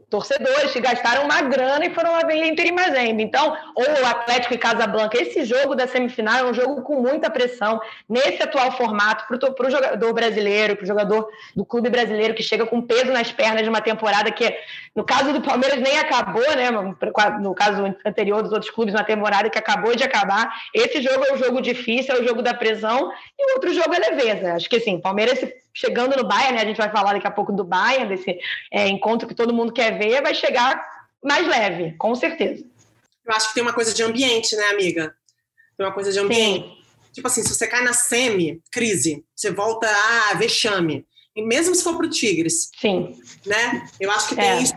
torcedores que gastaram uma grana e foram lá ver Inter e Mazembe. Então, ou Atlético e Casablanca. Esse jogo da semifinal é um jogo com muita pressão nesse atual formato para o jogador brasileiro, para o jogador do clube brasileiro que chega com peso nas pernas de uma temporada que, no caso do Palmeiras, nem acabou, né? No caso anterior dos outros clubes, uma temporada que acabou de acabar. Esse jogo é o jogo difícil, é o jogo da pressão, e o outro jogo é leveza. Acho que assim, Palmeiras chegando no Bayern, né? A gente vai falar daqui a pouco do Bayern, desse é, encontro que todo mundo quer ver, vai chegar mais leve, com certeza. Eu acho que tem uma coisa de ambiente, né, amiga? Tem uma coisa de ambiente. Sim. Tipo assim, se você cai na semi, crise, você volta a vexame. E mesmo se for para o Tigres. Sim. Né? Eu acho que tem é. isso.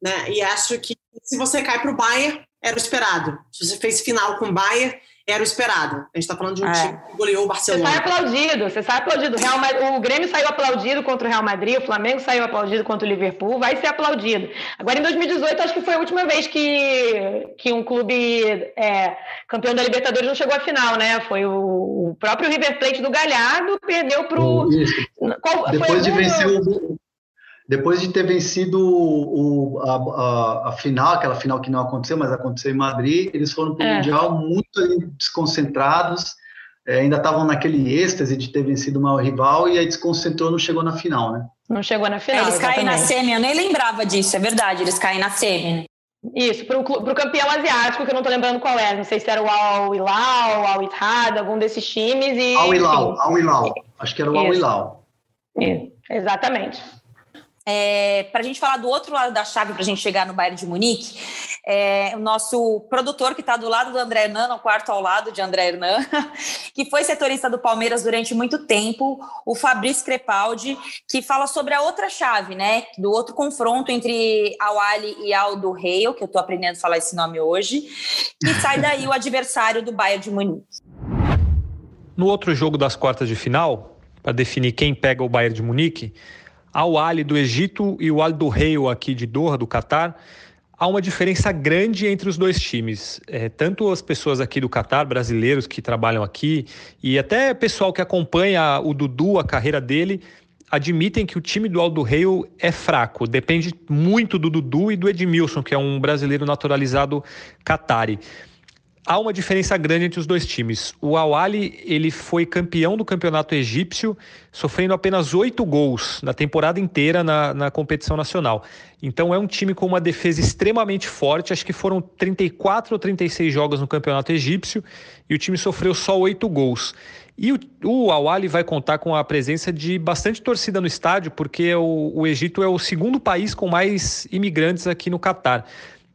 Né? E acho que se você cai para o Bayern, era o esperado. Se você fez final com o Bayern, era o esperado. A gente está falando de um é. time que goleou o Barcelona. Você sai aplaudido, você sai aplaudido. Real Madrid, o Grêmio saiu aplaudido contra o Real Madrid, o Flamengo saiu aplaudido contra o Liverpool, vai ser aplaudido. Agora, em 2018, acho que foi a última vez que, que um clube é, campeão da Libertadores não chegou à final, né? Foi o, o próprio River Plate do Galhardo, perdeu para o. Depois de vencer o, depois de ter vencido o, a, a, a, final, aquela final que não aconteceu, mas aconteceu em Madrid, eles foram para o é. Mundial muito desconcentrados, é, ainda estavam naquele êxtase de ter vencido o maior rival e aí desconcentrou, não chegou na final, né? Não chegou na final. É, eles exatamente. caem na semi, eu nem lembrava disso, é verdade, eles caem na semi, né? Isso, para o campeão asiático, que eu não estou lembrando qual é, não sei se era o Al Hilal, Al Ittihad, algum desses times. E, Al Hilal, Al Hilal, acho que era o Al Hilal. Exatamente. É, para a gente falar do outro lado da chave, para a gente chegar no Bayern de Munique, é, o nosso produtor que está do lado do André Hernan, no quarto ao lado de André Hernan, (laughs) que foi setorista do Palmeiras durante muito tempo, o Fabrício Crepaldi, que fala sobre a outra chave, né? Do outro confronto entre Al Ali e Aldo Reio, que eu estou aprendendo a falar esse nome hoje, e sai daí o adversário do Bayern de Munique. No outro jogo das quartas de final, para definir quem pega o Bayern de Munique, ao Ali do Egito e o Al do Reio aqui de Doha, do Catar, há uma diferença grande entre os dois times. É, tanto as pessoas aqui do Catar, brasileiros que trabalham aqui, e até pessoal que acompanha o Dudu, a carreira dele, admitem que o time do Aldo Reio é fraco. Depende muito do Dudu e do Edmilson, que é um brasileiro naturalizado catari há uma diferença grande entre os dois times. O Awali ele foi campeão do campeonato egípcio, sofrendo apenas oito gols na temporada inteira na, na competição nacional. Então é um time com uma defesa extremamente forte. Acho que foram 34 ou 36 jogos no campeonato egípcio e o time sofreu só oito gols. E o, o Awali vai contar com a presença de bastante torcida no estádio, porque o, o Egito é o segundo país com mais imigrantes aqui no Catar.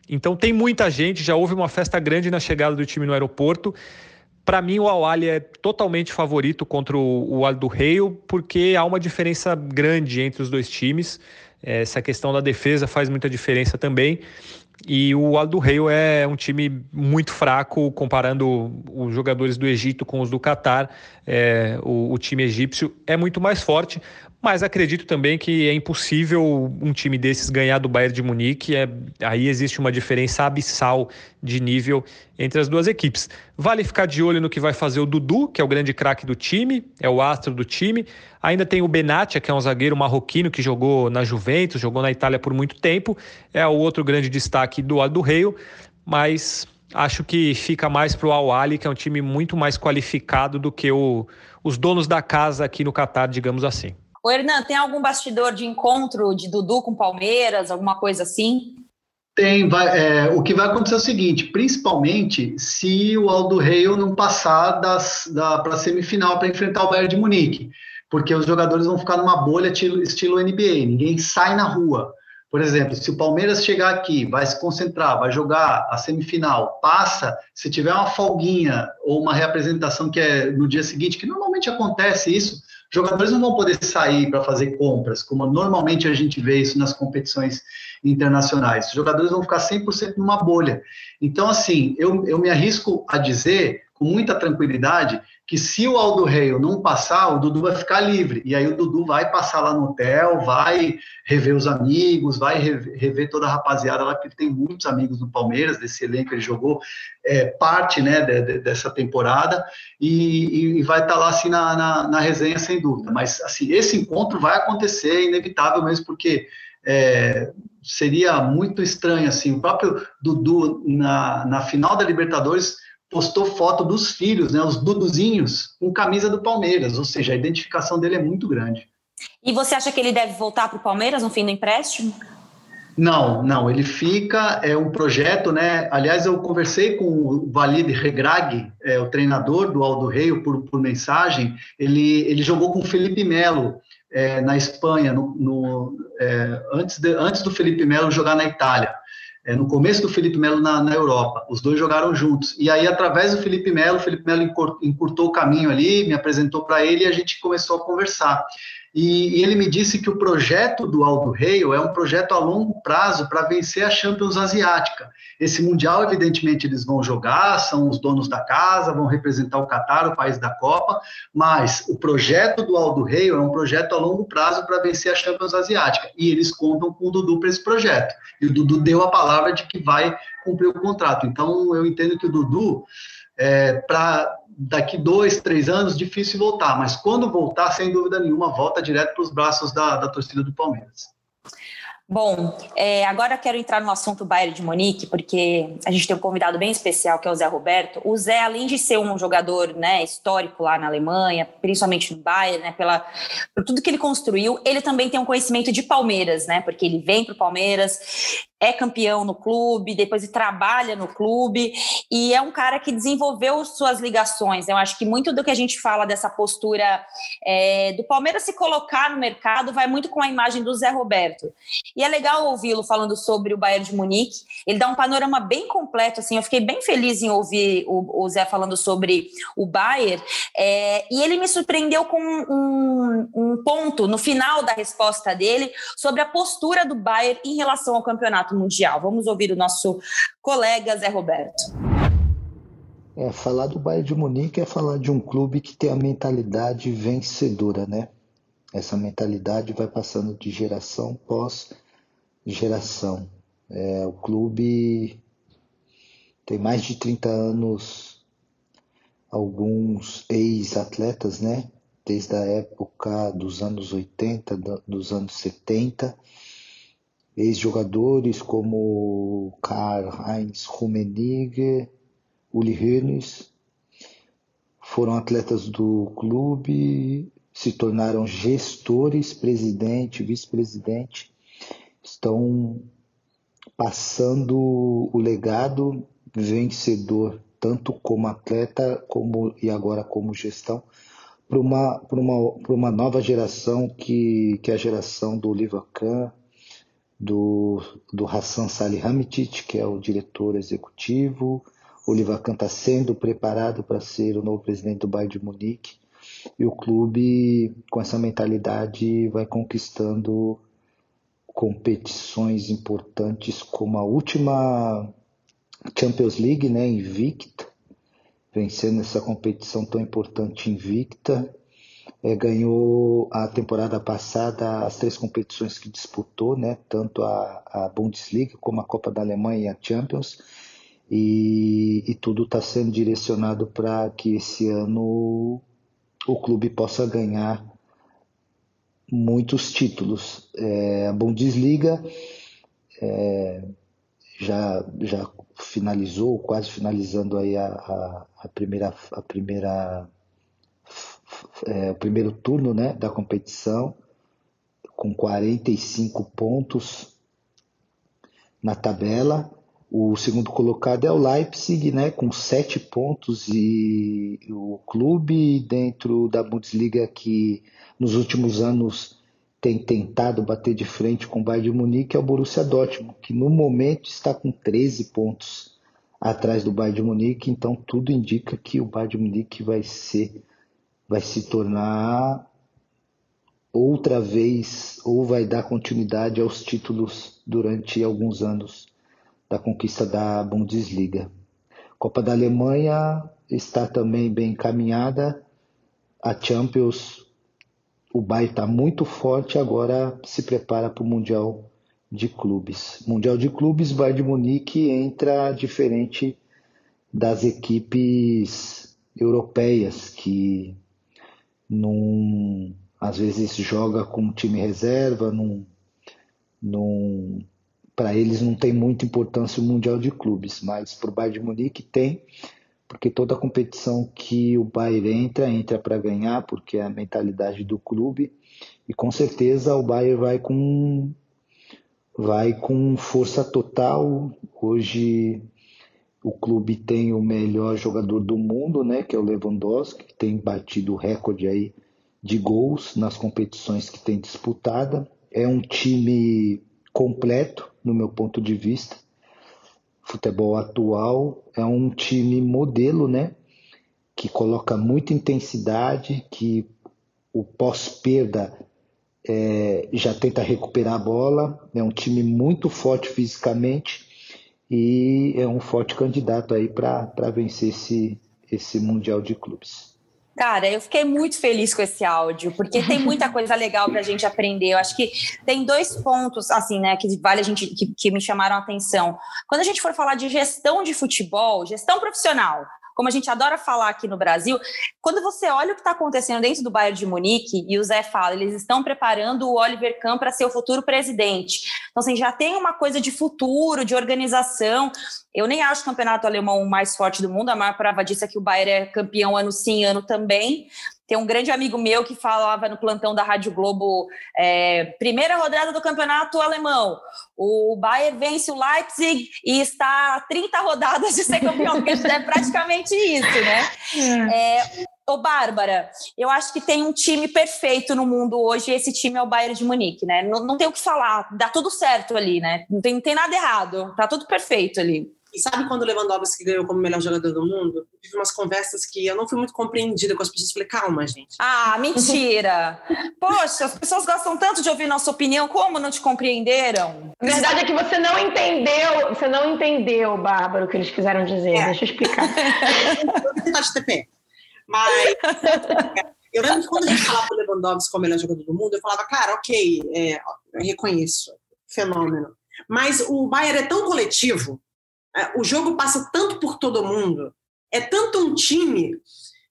Então tem muita gente, já houve uma festa grande na chegada do time no aeroporto. Para mim, o al é totalmente favorito contra o, o Al Reio, porque há uma diferença grande entre os dois times. Essa questão da defesa faz muita diferença também. E o Al Reio é um time muito fraco, comparando os jogadores do Egito com os do Catar. É, o, o time egípcio é muito mais forte, mas acredito também que é impossível um time desses ganhar do Bayern de Munique. É, aí existe uma diferença abissal de nível entre as duas equipes. Vale ficar de olho no que vai fazer o Dudu, que é o grande craque do time, é o astro do time. Ainda tem o Benatia, que é um zagueiro marroquino que jogou na Juventus, jogou na Itália por muito tempo. É o outro grande destaque do lado do Reio, mas acho que fica mais para o Al Ali, que é um time muito mais qualificado do que o, os donos da casa aqui no Catar, digamos assim. O Hernan, tem algum bastidor de encontro de Dudu com Palmeiras, alguma coisa assim? Tem, vai, é, o que vai acontecer é o seguinte, principalmente se o Aldo Reio não passar das, da, para a semifinal para enfrentar o Bayern de Munique, porque os jogadores vão ficar numa bolha estilo, estilo NBA, ninguém sai na rua. Por exemplo, se o Palmeiras chegar aqui, vai se concentrar, vai jogar a semifinal, passa, se tiver uma folguinha ou uma reapresentação que é no dia seguinte, que normalmente acontece isso, jogadores não vão poder sair para fazer compras, como normalmente a gente vê isso nas competições internacionais. Os jogadores vão ficar 100% numa bolha. Então, assim, eu, eu me arrisco a dizer, com muita tranquilidade, que se o Aldo Reio não passar, o Dudu vai ficar livre. E aí o Dudu vai passar lá no hotel, vai rever os amigos, vai rever toda a rapaziada lá, porque ele tem muitos amigos no Palmeiras, desse elenco, ele jogou é, parte né, de, de, dessa temporada, e, e vai estar tá lá assim na, na, na, resenha, sem dúvida. Mas assim, esse encontro vai acontecer, é inevitável mesmo, porque é, seria muito estranho, assim, o próprio Dudu, na, na final da Libertadores, postou foto dos filhos, né, os Duduzinhos, com camisa do Palmeiras, ou seja, a identificação dele é muito grande. E você acha que ele deve voltar para o Palmeiras no fim do empréstimo? Não, não, ele fica, é um projeto, né? Aliás, eu conversei com o Valide Regrag, é, o treinador do Aldo Rei, por, por mensagem. Ele, ele jogou com o Felipe Melo é, na Espanha, no, no é, antes, de, antes do Felipe Melo jogar na Itália. É, no começo do Felipe Melo na, na, Europa. Os dois jogaram juntos. E aí, através do Felipe Melo, o Felipe Melo encurtou o caminho ali, me apresentou para ele e a gente começou a conversar. E, e, ele me disse que o projeto do Aldo Reio é um projeto a longo prazo para vencer a Champions Asiática. Esse Mundial, evidentemente, eles vão jogar, são os donos da casa, vão representar o Catar, o país da Copa, mas o projeto do Aldo Reio é um projeto a longo prazo para vencer a Champions Asiática. E eles contam com o Dudu para esse projeto. E o Dudu deu a palavra de que vai cumprir o contrato. Então, eu entendo que o Dudu, é, para daqui dois, três anos, difícil voltar, mas quando voltar, sem dúvida nenhuma, volta direto para os braços da, da torcida do Palmeiras. Bom, é, agora quero entrar no assunto Bayern de Munique, porque a gente tem um convidado bem especial, que é o Zé Roberto. O Zé, além de ser um jogador né, histórico lá na Alemanha, principalmente no Bayern, né, pela, por tudo que ele construiu, ele também tem um conhecimento de Palmeiras, né, porque ele vem para o Palmeiras, é campeão no clube, depois trabalha no clube e é um cara que desenvolveu suas ligações. Eu acho que muito do que a gente fala dessa postura é, do Palmeiras se colocar no mercado vai muito com a imagem do Zé Roberto. E é legal ouvi-lo falando sobre o Bayern de Munique. Ele dá um panorama bem completo. Assim, eu fiquei bem feliz em ouvir o, o Zé falando sobre o Bayern. É, e ele me surpreendeu com um, um ponto no final da resposta dele sobre a postura do Bayern em relação ao campeonato campeonato mundial. Vamos ouvir o nosso colega Zé Roberto. É, falar do Bayern de Munique é falar de um clube que tem a mentalidade vencedora, né? Essa mentalidade vai passando de geração pós geração. É, o clube tem mais de 30 anos, alguns ex-atletas, né? Desde a época dos anos 80, dos anos 70, ex-jogadores como Karl-Heinz Rummenigge, Uli Hoeneß, foram atletas do clube, se tornaram gestores, presidente, vice-presidente, estão passando o legado vencedor, tanto como atleta como e agora como gestão, para uma, uma, uma nova geração que, que é a geração do Oliver Kahn, do, do Hassan Salihamidzic, que é o diretor executivo. O Livacan está sendo preparado para ser o novo presidente do Bayern de Munique. E o clube, com essa mentalidade, vai conquistando competições importantes, como a última Champions League, né, invicta, vencendo essa competição tão importante invicta, é, ganhou a temporada passada as três competições que disputou, né, tanto a, a Bundesliga como a Copa da Alemanha e a Champions, e, e tudo está sendo direcionado para que esse ano o clube possa ganhar muitos títulos. É, a Bundesliga é, já, já finalizou, quase finalizando aí a, a, a primeira, a primeira é, o primeiro turno né, da competição, com 45 pontos na tabela. O segundo colocado é o Leipzig, né, com 7 pontos, e o clube dentro da Bundesliga que nos últimos anos tem tentado bater de frente com o Bayern de Munique é o Borussia Dortmund, que no momento está com 13 pontos atrás do Bayern de Munique, então tudo indica que o Bayern de Munique vai ser vai se tornar outra vez ou vai dar continuidade aos títulos durante alguns anos da conquista da Bundesliga. Copa da Alemanha está também bem encaminhada. A Champions, o Bayern está muito forte, agora se prepara para o Mundial de Clubes. Mundial de Clubes, Bayern de Munique entra diferente das equipes europeias que num, às vezes joga com time reserva, num, para eles não tem muita importância o Mundial de Clubes, mas para o Bayern de Munique tem, porque toda competição que o Bayern entra, entra para ganhar, porque é a mentalidade do clube, e com certeza o Bayern vai com vai com força total. Hoje o clube tem o melhor jogador do mundo, né, que é o Lewandowski, que tem batido o recorde aí de gols nas competições que tem disputada. É um time completo, no meu ponto de vista. Futebol atual é um time modelo, né, que coloca muita intensidade, que o pós-perda é, já tenta recuperar a bola. É um time muito forte fisicamente e é um forte candidato aí para vencer esse, esse Mundial de Clubes. Cara, eu fiquei muito feliz com esse áudio, porque tem muita (laughs) coisa legal para a gente aprender. Eu acho que tem dois pontos, assim, né, que vale a gente que, que me chamaram a atenção. Quando a gente for falar de gestão de futebol, gestão profissional, como a gente adora falar aqui no Brasil, quando você olha o que está acontecendo dentro do Bayern de Munique, e o Zé fala, eles estão preparando o Oliver Kahn para ser o futuro presidente. Então, assim, já tem uma coisa de futuro, de organização. Eu nem acho o campeonato alemão o mais forte do mundo, a maior prova disso é que o Bayern é campeão ano sim, ano também. Tem um grande amigo meu que falava no plantão da Rádio Globo, é, primeira rodada do campeonato alemão. O Bayern vence o Leipzig e está a 30 rodadas de ser campeão, porque (laughs) é praticamente isso, né? É. é, ô, Bárbara, eu acho que tem um time perfeito no mundo hoje, e esse time é o Bayern de Munique, né? Não, não tem o que falar, dá tudo certo ali, né? Não tem, não tem nada errado, tá tudo perfeito ali. E sabe quando o Lewandowski ganhou como melhor jogador do mundo? Eu tive umas conversas que eu não fui muito compreendida com as pessoas. Falei, calma, gente. Ah, mentira! (laughs) Poxa, as pessoas gostam tanto de ouvir nossa opinião, como não te compreenderam? A verdade é que você não entendeu, você não entendeu, Bárbara, o que eles quiseram dizer. É. Deixa eu explicar. (laughs) eu vou tentar te TP. Mas (laughs) eu lembro que quando a gente falava do Lewandowski como melhor jogador do mundo, eu falava, cara, ok, é, eu reconheço, fenômeno. Mas o Bayern é tão coletivo o jogo passa tanto por todo mundo, é tanto um time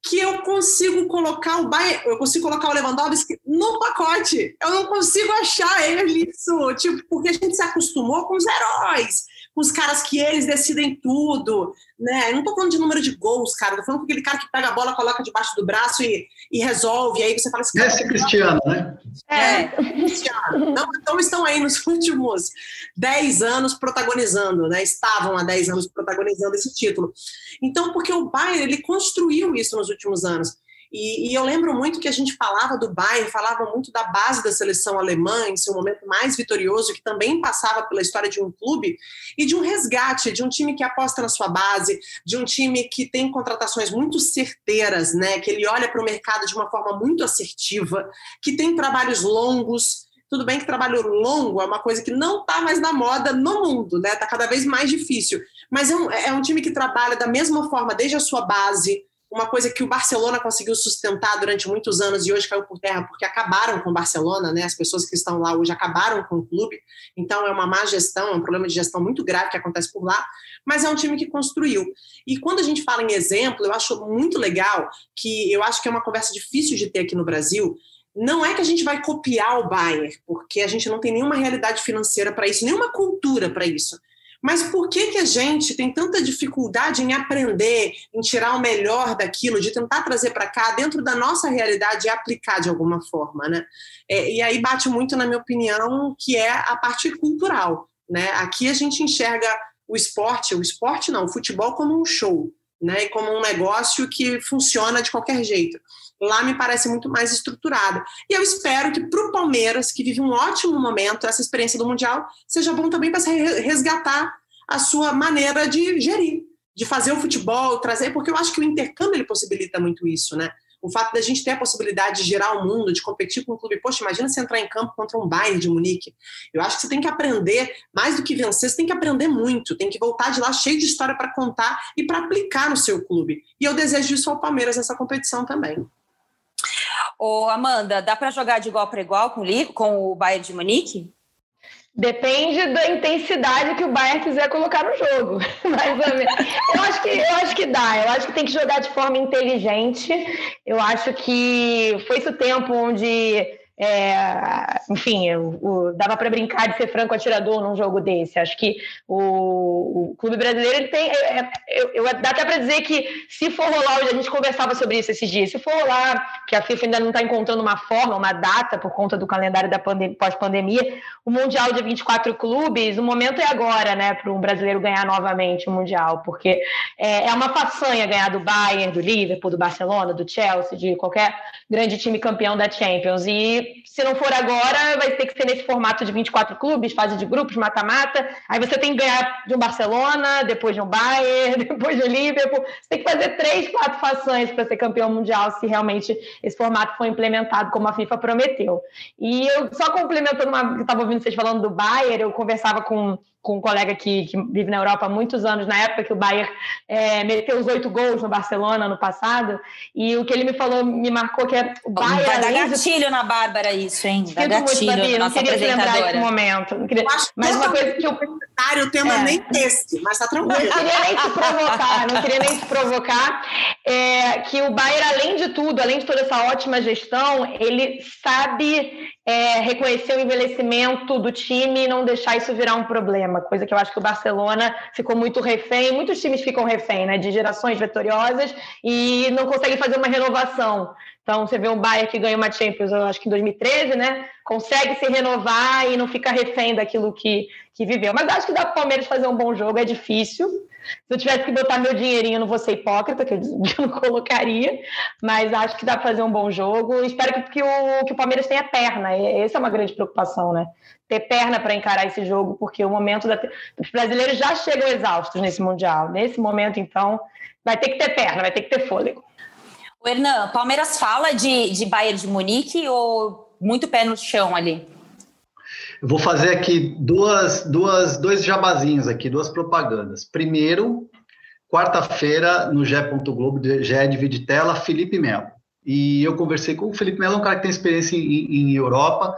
que eu consigo colocar o Bayern, eu consigo colocar o Lewandowski no pacote. Eu não consigo achar ele isso, tipo, porque a gente se acostumou com os heróis com os caras que eles decidem tudo, né? Eu não tô falando de número de gols, cara, tô falando com aquele cara que pega a bola, coloca debaixo do braço e, e resolve, e aí você fala assim... Esse Cristiano, né? É, Cristiano. Não, então estão aí nos últimos 10 anos protagonizando, né? Estavam há 10 anos protagonizando esse título. Então, porque o Bayern, ele construiu isso nos últimos anos. E, e, eu lembro muito que a gente falava do Bayern, falava muito da base da seleção alemã, em seu momento mais vitorioso, que também passava pela história de um clube, e de um resgate, de um time que aposta na sua base, de um time que tem contratações muito certeiras, né? que ele olha para o mercado de uma forma muito assertiva, que tem trabalhos longos. Tudo bem que trabalho longo é uma coisa que não está mais na moda no mundo, né? Está cada vez mais difícil. Mas é um, é um time que trabalha da mesma forma desde a sua base, uma coisa que o Barcelona conseguiu sustentar durante muitos anos e hoje caiu por terra porque acabaram com o Barcelona, né? As pessoas que estão lá hoje acabaram com o clube. Então é uma má gestão, é um problema de gestão muito grave que acontece por lá, mas é um time que construiu. E quando a gente fala em exemplo, eu acho muito legal que eu acho que é uma conversa difícil de ter aqui no Brasil. Não é que a gente vai copiar o Bayern, porque a gente não tem nenhuma realidade financeira para isso, nenhuma cultura para isso. Mas por que, que a gente tem tanta dificuldade em aprender, em tirar o melhor daquilo, de tentar trazer para cá, dentro da nossa realidade e aplicar de alguma forma, né? É, e aí bate muito, na minha opinião, que é a parte cultural, né? Aqui a gente enxerga o esporte, o esporte não, o futebol como um show, né? Como um negócio que funciona de qualquer jeito. Lá me parece muito mais estruturado. E eu espero que para o Palmeiras, que vive um ótimo momento, essa experiência do Mundial, seja bom também para resgatar a sua maneira de gerir, de fazer o futebol, trazer, porque eu acho que o intercâmbio ele possibilita muito isso, né? O fato da gente ter a possibilidade de girar o mundo, de competir com um clube. Poxa, imagina você entrar em campo contra um Bayern de Munique. Eu acho que você tem que aprender, mais do que vencer, você tem que aprender muito. Tem que voltar de lá cheio de história para contar e para aplicar no seu clube. E eu desejo isso ao Palmeiras nessa competição também. Ô, Amanda, dá para jogar de igual para igual com, com o Bayern de Munique? Depende da intensidade que o Bayern quiser colocar no jogo. (laughs) Mais ou menos. Eu acho que eu acho que dá. Eu acho que tem que jogar de forma inteligente. Eu acho que foi esse o tempo onde é, enfim, dava para brincar de ser franco atirador num jogo desse. Acho que o, o clube brasileiro ele tem. É, é eu, eu, dá até para dizer que se for rolar, a gente conversava sobre isso esses dias, se for rolar, que a FIFA ainda não está encontrando uma forma, uma data por conta do calendário da pós-pandemia, o Mundial de 24 clubes, o momento é agora, né, para um brasileiro ganhar novamente o Mundial, porque é, é uma façanha ganhar do Bayern, do Liverpool, do Barcelona, do Chelsea, de qualquer grande time campeão da Champions. E se não for agora, vai ter que ser nesse formato de 24 clubes, fase de grupos, mata-mata. Aí você tem que ganhar de um Barcelona, depois de um Bayern, (laughs) depois de um Liverpool. Você tem que fazer três, quatro façanhas para ser campeão mundial, se realmente esse formato for implementado como a FIFA prometeu. E eu só complementando uma, eu estava ouvindo vocês falando do Bayern, eu conversava com com um colega que, que, vive na Europa há muitos anos, na época que o Bayern é, meteu os oito gols no Barcelona no passado, e o que ele me falou me marcou que Bayern... Vai dar gatilho na Bárbara isso, hein? Dá gatilho muito, Babi, não queria lembrar esse momento. Queria... Mas uma coisa que eu... O tema é. nem esse, mas tá tranquilo. Não queria nem te provocar, não queria nem te provocar, é, que o Bayern, além de tudo, além de toda essa ótima gestão, ele sabe é, reconhecer o envelhecimento do time e não deixar isso virar um problema, coisa que eu acho que o Barcelona ficou muito refém, muitos times ficam refém, né, de gerações vitoriosas e não conseguem fazer uma renovação. Então, você vê um Bayern que ganha uma Champions, eu acho que em 2013, né? Consegue se renovar e não fica refém daquilo que, que viveu. Mas acho que dá para o Palmeiras fazer um bom jogo, é difícil. Se eu tivesse que botar meu dinheirinho, não vou ser hipócrita, (laughs) que eu não colocaria, mas acho que dá para fazer um bom jogo. Espero que, que, o, que o Palmeiras tenha perna. Essa é uma grande preocupação, né? Ter perna para encarar esse jogo, porque o momento da... os brasileiros já chegam exaustos nesse Mundial. Nesse momento, então, vai ter que ter perna, vai ter que ter fôlego. Hernan, Palmeiras fala de, de Bayern de Munique ou muito pé no chão ali? Eu vou fazer aqui duas, duas, dois jabazinhos aqui, duas propagandas. Primeiro, quarta-feira, no GE. Globo, GE Divide Tela, Felipe Melo. E eu conversei com o Felipe Melo, um cara que tem experiência em, em Europa,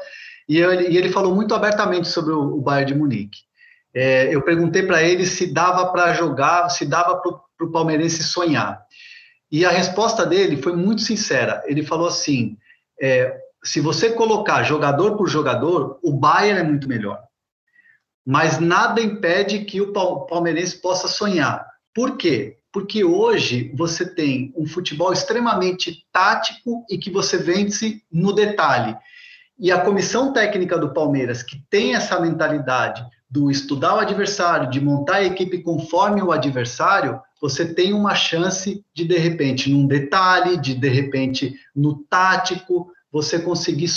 e ele, e ele, falou muito abertamente sobre o, o Bayern de Munique. É, eu perguntei para ele se dava para jogar, se dava para o palmeirense sonhar. E a resposta dele foi muito sincera. Ele falou assim: é, se você colocar jogador por jogador, o Bayern é muito melhor. Mas nada impede que o palmeirense possa sonhar. Por quê? Porque hoje você tem um futebol extremamente tático e que você vence no detalhe. E a comissão técnica do Palmeiras, que tem essa mentalidade do estudar o adversário, de montar a equipe conforme o adversário, você tem uma chance de, de repente, num detalhe, de, de repente, no tático, você conseguir,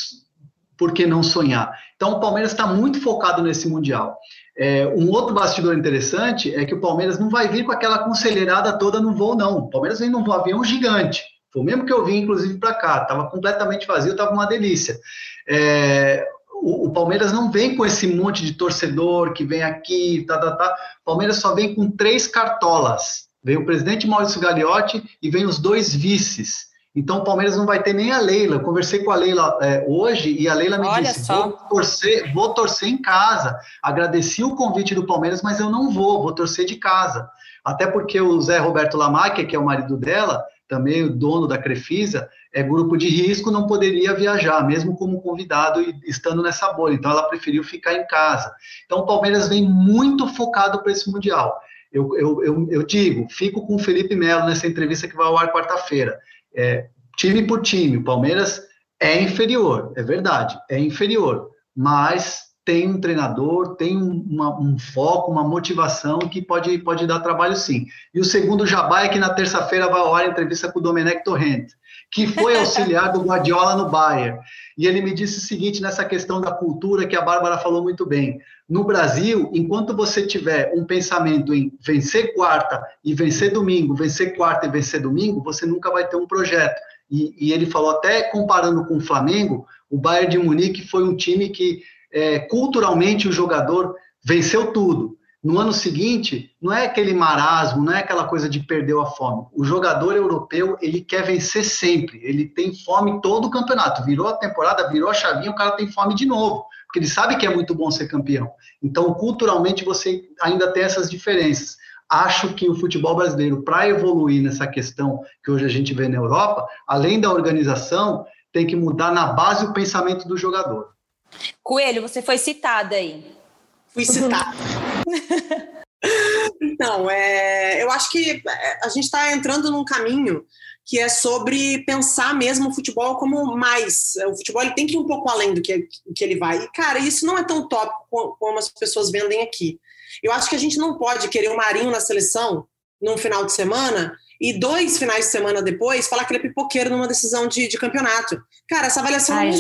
por que não sonhar? Então, o Palmeiras está muito focado nesse Mundial. É, um outro bastidor interessante é que o Palmeiras não vai vir com aquela conselheirada toda no voo, não. O Palmeiras vem num avião gigante. Foi o mesmo que eu vim, inclusive, para cá. Estava completamente vazio, estava uma delícia. É, o, o, Palmeiras não vem com esse monte de torcedor que vem aqui, tá, tá, tá. O Palmeiras só vem com três cartolas. Vem o presidente Maurício Gagliotti e vem os dois vices. Então o Palmeiras não vai ter nem a Leila. Eu conversei com a Leila é, hoje e a Leila me Olha disse: vou torcer, vou torcer em casa. Agradeci o convite do Palmeiras, mas eu não vou, vou torcer de casa. Até porque o Zé Roberto Lamáquia, que é o marido dela, também o dono da Crefisa, é grupo de risco, não poderia viajar, mesmo como convidado e estando nessa bolha. Então ela preferiu ficar em casa. Então o Palmeiras vem muito focado para esse Mundial. Eu, eu, eu, eu, digo, fico com o Felipe Melo nessa entrevista que vai ao ar quarta-feira. É, time por time, o Palmeiras é inferior, é verdade, é inferior, mas tem um treinador, tem uma, um foco, uma motivação que pode, pode dar trabalho sim. E o segundo jabá é que na terça-feira vai ao ar a entrevista com o Domenech Torrente, que foi auxiliar do Guardiola no Bayern. E ele me disse o seguinte nessa questão da cultura que a Bárbara falou muito bem. No Brasil, enquanto você tiver um pensamento em vencer quarta e vencer domingo, vencer quarta e vencer domingo, você nunca vai ter um projeto. E, e ele falou até comparando com o Flamengo, o Bayern de Munique foi um time que é, culturalmente o jogador venceu tudo. No ano seguinte, não é aquele marasmo, não é aquela coisa de perder a fome. O jogador europeu, ele quer vencer sempre. Ele tem fome todo o campeonato. Virou a temporada, virou a chavinha, o cara tem fome de novo. Porque ele sabe que é muito bom ser campeão. Então, culturalmente, você ainda tem essas diferenças. Acho que o futebol brasileiro, para evoluir nessa questão que hoje a gente vê na Europa, além da organização, tem que mudar na base o pensamento do jogador. Coelho, você foi citada aí. Fui citada. (laughs) Então, é, eu acho que é, a gente está entrando num caminho que é sobre pensar mesmo o futebol como mais. O futebol ele tem que ir um pouco além do que, que ele vai. E, cara, isso não é tão top como as pessoas vendem aqui. Eu acho que a gente não pode querer o Marinho na seleção num final de semana e dois finais de semana depois falar que ele é pipoqueiro numa decisão de, de campeonato. Cara, essa avaliação Ai,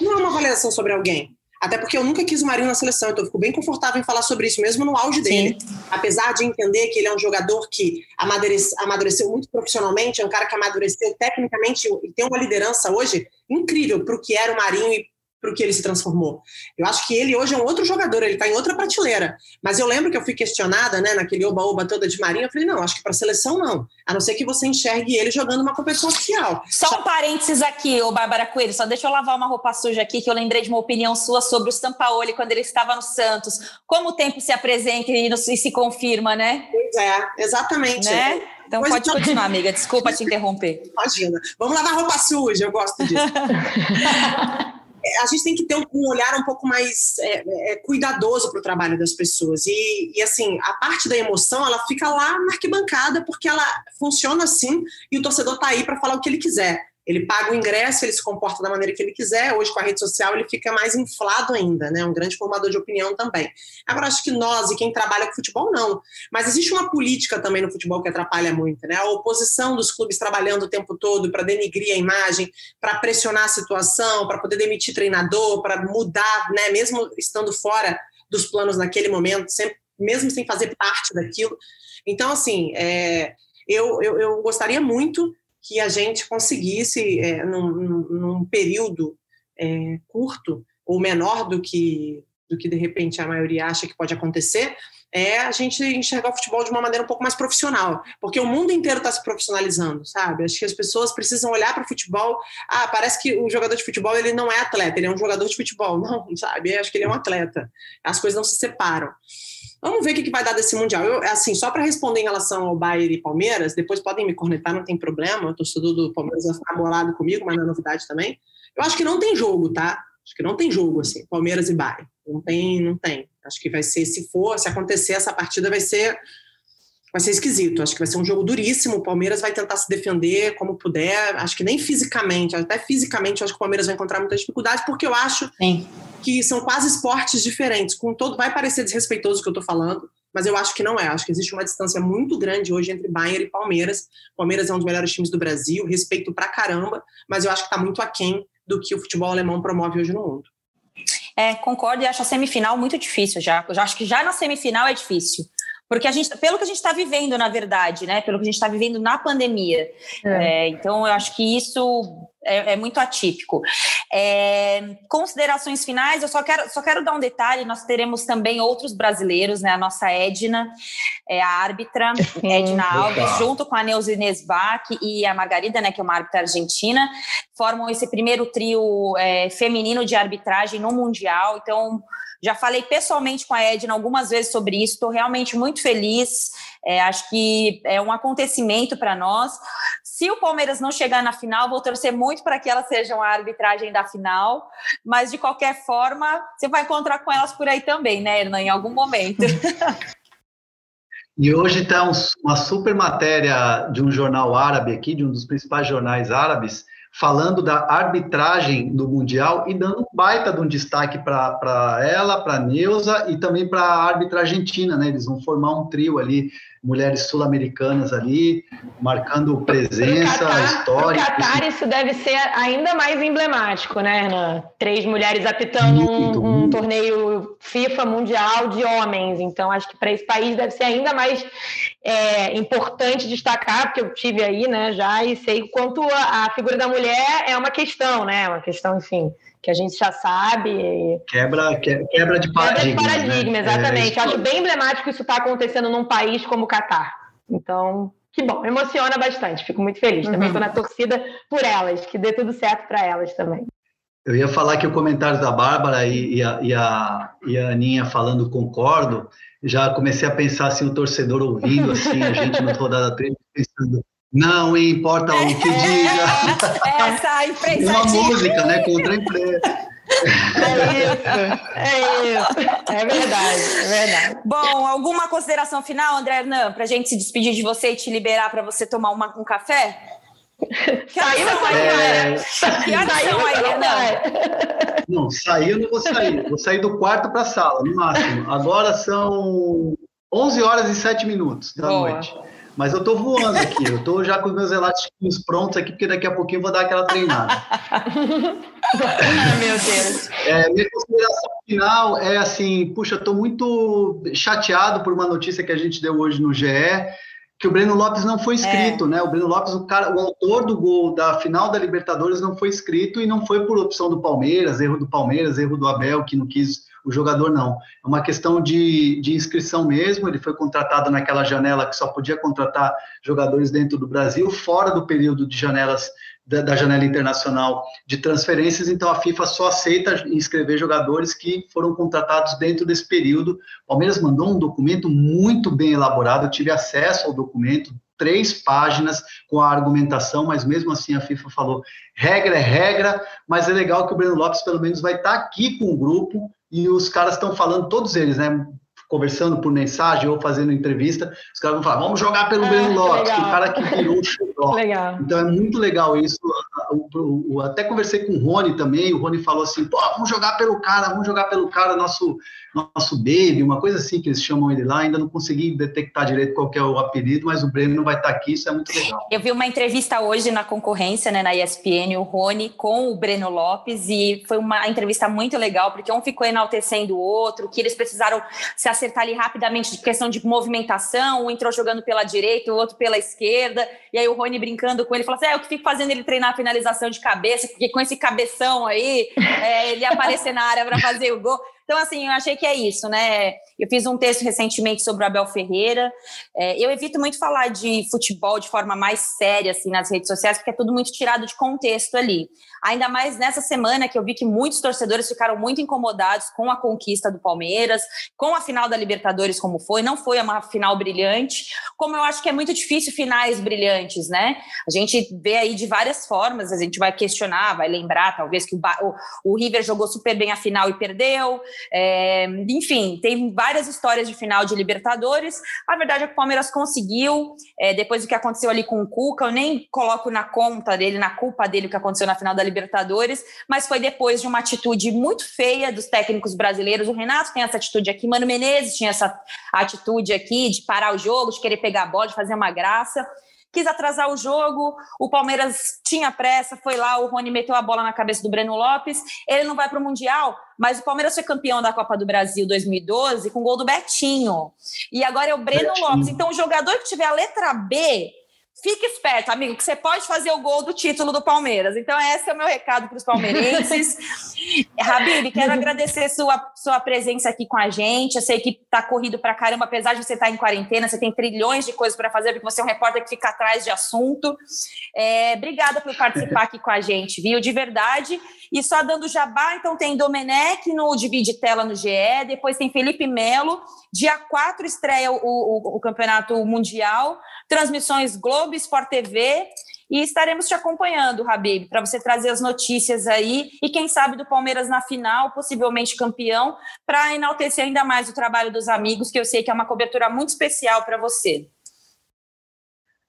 não, não, é uma avaliação sobre alguém. Até porque eu nunca quis o Marinho na seleção, então eu fico bem confortável em falar sobre isso, mesmo no auge dele. Sim. Apesar de entender que ele é um jogador que amadurece, amadureceu muito profissionalmente, é um cara que amadureceu tecnicamente e tem uma liderança hoje incrível para o que era o Marinho e para o que ele se transformou. Eu acho que ele hoje é um outro jogador, ele está em outra prateleira. Mas eu lembro que eu fui questionada, né, naquele oba-oba toda de Marinho, eu falei, não, acho que para seleção não, a não ser que você enxergue ele jogando uma competição oficial. Só um parênteses aqui, ô Bárbara Coelho, só deixa eu lavar uma roupa suja aqui, que eu lembrei de uma opinião sua sobre o Sampaoli quando ele estava no Santos. Como o tempo se apresenta e se confirma, né? Pois é, exatamente. Né? Então pois pode continuar, amiga. Desculpa te interromper. (laughs) Imagina. Vamos lavar roupa suja, eu gosto disso. (laughs) a gente tem que ter um olhar um pouco mais é, é, cuidadoso para o trabalho das pessoas. E, e, assim, a parte da emoção, ela fica lá na arquibancada, porque ela funciona assim e o torcedor está aí para falar o que ele quiser. Ele paga o ingresso, ele se comporta da maneira que ele quiser. Hoje, com a rede social, ele fica mais inflado ainda, né? Um grande formador de opinião também. Agora, acho que nós e quem trabalha com futebol, não. Mas existe uma política também no futebol que atrapalha muito, né? A oposição dos clubes trabalhando o tempo todo para denigrir a imagem, para pressionar a situação, para poder demitir treinador, para mudar, né? Mesmo estando fora dos planos naquele momento, sempre, mesmo sem fazer parte daquilo. Então, assim, é, eu, eu, eu gostaria muito que a gente conseguisse, é, num, num, período é, curto ou menor do que, do que de repente a maioria acha que pode acontecer, é a gente enxergar o futebol de uma maneira um pouco mais profissional, porque o mundo inteiro está se profissionalizando, sabe? Acho que as pessoas precisam olhar para o futebol. Ah, parece que o jogador de futebol ele não é atleta, ele é um jogador de futebol, (laughs) não, sabe? Acho que ele é um atleta. As coisas não se separam. Vamos ver o que vai dar desse Mundial. Eu, assim, só para responder em relação ao Bayern e Palmeiras, depois podem me cornetar, não tem problema. O torcedor do Palmeiras vai ficar bolado comigo, mas não é novidade também. Eu acho que não tem jogo, tá? Acho que não tem jogo, assim, Palmeiras e Bayern. Não tem, não tem. Acho que vai ser, se for, se acontecer essa partida, vai ser vai ser esquisito. Acho que vai ser um jogo duríssimo. O Palmeiras vai tentar se defender como puder. Acho que nem fisicamente, até fisicamente, acho que o Palmeiras vai encontrar muita dificuldade, porque eu acho Sim. que são quase esportes diferentes. Com todo, vai parecer desrespeitoso o que eu estou falando, mas eu acho que não é. Acho que existe uma distância muito grande hoje entre Bayern e Palmeiras. O Palmeiras é um dos melhores times do Brasil, respeito pra caramba, mas eu acho que está muito aquém do que o futebol alemão promove hoje no mundo. É, concordo e acho a semifinal muito difícil já. Eu já acho que já na semifinal é difícil. Porque a gente, pelo que a gente está vivendo, na verdade, né? Pelo que a gente está vivendo na pandemia. É. É, então, eu acho que isso é, é muito atípico. É, considerações finais, eu só quero, só quero dar um detalhe: nós teremos também outros brasileiros, né? A nossa Edna, é a árbitra, Edna Alves, junto com a Neuza Inês Bach e a Margarida, né, que é uma árbitra argentina, formam esse primeiro trio é, feminino de arbitragem no Mundial. Então, já falei pessoalmente com a Edna algumas vezes sobre isso, estou realmente muito feliz. É, acho que é um acontecimento para nós. Se o Palmeiras não chegar na final, vou torcer muito para que elas sejam a arbitragem da final, mas de qualquer forma, você vai encontrar com elas por aí também, né, Hernan, em algum momento. (laughs) E hoje está um, uma super matéria de um jornal árabe aqui, de um dos principais jornais árabes, falando da arbitragem do Mundial e dando um baita de um destaque para ela, para a Neuza e também para a árbitra argentina, né? Eles vão formar um trio ali, mulheres sul-americanas ali, marcando presença, Catar, história. Para Qatar, isso deve ser ainda mais emblemático, né, Hernan? Três mulheres apitando muito, um, um torneio FIFA Mundial de homens. Então, acho que para esse país deve ser ainda mais é, importante destacar, porque eu tive aí, né, já e sei quanto a, a figura da mulher é uma questão, né? Uma questão, enfim, que a gente já sabe. Quebra, quebra de paradigma. Quebra de paradigma, né? exatamente. É, Acho bem emblemático isso estar tá acontecendo num país como o Catar. Então, que bom, emociona bastante, fico muito feliz. Também estou uhum. na torcida por elas, que dê tudo certo para elas também. Eu ia falar que o comentário da Bárbara e, e, a, e, a, e a Aninha falando concordo, já comecei a pensar assim, o torcedor ouvindo, assim, a gente no rodada 3, pensando, Não importa o que diga. (laughs) Essa imprensa. Uma música, né? Contra a imprensa. É isso, é isso. É verdade, é verdade. Bom, alguma consideração final, André Hernan, para a gente se despedir de você e te liberar para você tomar uma, um café? Saiu ou É, Que Saiu ou aí, não Hernan? não, sair eu não vou sair. Vou sair do quarto para a sala, no máximo. Agora são 11 horas e 7 minutos da Boa. noite. Mas eu tô voando aqui, eu tô já com os meus elásticos prontos aqui, porque daqui a pouquinho eu vou dar aquela treinada. Ai, meu Deus. É, minha consideração final é assim, puxa, tô muito chateado por uma notícia que a gente deu hoje no GE, que o Breno Lopes não foi inscrito, né? O Breno Lopes, o, cara, o autor do gol da final da Libertadores, não foi inscrito e não foi por opção do Palmeiras, erro do Palmeiras, erro do Abel, que não quis o jogador, não. É uma questão de, de inscrição mesmo. Ele foi contratado naquela janela que só podia contratar jogadores dentro do Brasil, fora do período de janelas da, da janela internacional de transferências, então a FIFA só aceita inscrever jogadores que foram contratados dentro desse período. O Palmeiras mandou um documento muito bem elaborado, eu tive acesso ao documento, três páginas com a argumentação, mas mesmo assim a FIFA falou: regra é regra, mas é legal que o Breno Lopes pelo menos vai estar aqui com o grupo e os caras estão falando, todos eles, né? Conversando por mensagem ou fazendo entrevista, os caras vão falar: vamos jogar pelo Ah, Breno Lopes, legal. o cara que virou o xodó. (laughs) Legal. Então é muito legal isso. O- até conversei com o Rony também. O Rony falou assim: pô, vamos jogar pelo cara, vamos jogar pelo cara, nosso, nosso baby, uma coisa assim que eles chamam ele lá. Ainda não consegui detectar direito qual é o apelido, mas o Breno vai estar aqui, isso é muito legal. Eu vi uma entrevista hoje na concorrência, né, na ESPN, o Rony com o Breno Lopes, e foi uma entrevista muito legal, porque um ficou enaltecendo o outro, que eles precisaram se acertar ali rapidamente de questão de movimentação, um entrou jogando pela direita, o outro pela esquerda, e aí o Rony brincando com ele, falou assim, é, eu que fico fazendo ele treinar a finalização de cabeça, porque com esse cabeção aí, é, ele ia aparecer na área para fazer o gol. Então, assim, eu achei que é isso, né? Eu fiz um texto recentemente sobre o Abel Ferreira. É, eu evito muito falar de futebol de forma mais séria, assim, nas redes sociais, porque é tudo muito tirado de contexto ali. Ainda mais nessa semana que eu vi que muitos torcedores ficaram muito incomodados com a conquista do Palmeiras, com a final da Libertadores como foi. Não foi uma final brilhante, como eu acho que é muito difícil finais brilhantes, né? A gente vê aí de várias formas, a gente vai questionar, vai lembrar, talvez, que o, o- o River jogou super bem a final e perdeu. É, enfim, tem várias histórias de final de Libertadores. A verdade é que o Palmeiras conseguiu, é, depois do que aconteceu ali com o Cuca, eu nem coloco na conta dele, na culpa dele o que aconteceu na final da Libertadores, mas foi depois de uma atitude muito feia dos técnicos brasileiros. O Renato tem essa atitude aqui, Mano Menezes tinha essa atitude aqui de parar o jogo, de querer pegar a bola, de fazer uma graça. Quis atrasar o jogo, o Palmeiras tinha pressa, foi lá, o Rony meteu a bola na cabeça do Breno Lopes. Ele não vai para o Mundial, mas o Palmeiras foi campeão da Copa do Brasil 2012 com o gol do Betinho. E agora é o Breno Betinho. Lopes. Então, o jogador que tiver a letra B, fique esperto, amigo, que você pode fazer o gol do título do Palmeiras. Então, esse é o meu recado para os palmeirenses. (laughs) Habib, quero agradecer sua, sua presença aqui com a gente. Eu sei que tá corrido pra caramba, apesar de você estar em quarentena, você tem trilhões de coisas para fazer, porque você é um repórter que fica atrás de assunto. É, obrigada por participar aqui com a gente, viu? De verdade. E só dando jabá, então tem Domenech no Divide Tela no GE, depois tem Felipe Melo. Dia 4 estreia o, o- o Campeonato Mundial, transmissões Globo, Sport TV. E estaremos te acompanhando, Habib, para você trazer as notícias aí e quem sabe do Palmeiras na final, possivelmente campeão, para enaltecer ainda mais o trabalho dos amigos, que eu sei que é uma cobertura muito especial para você.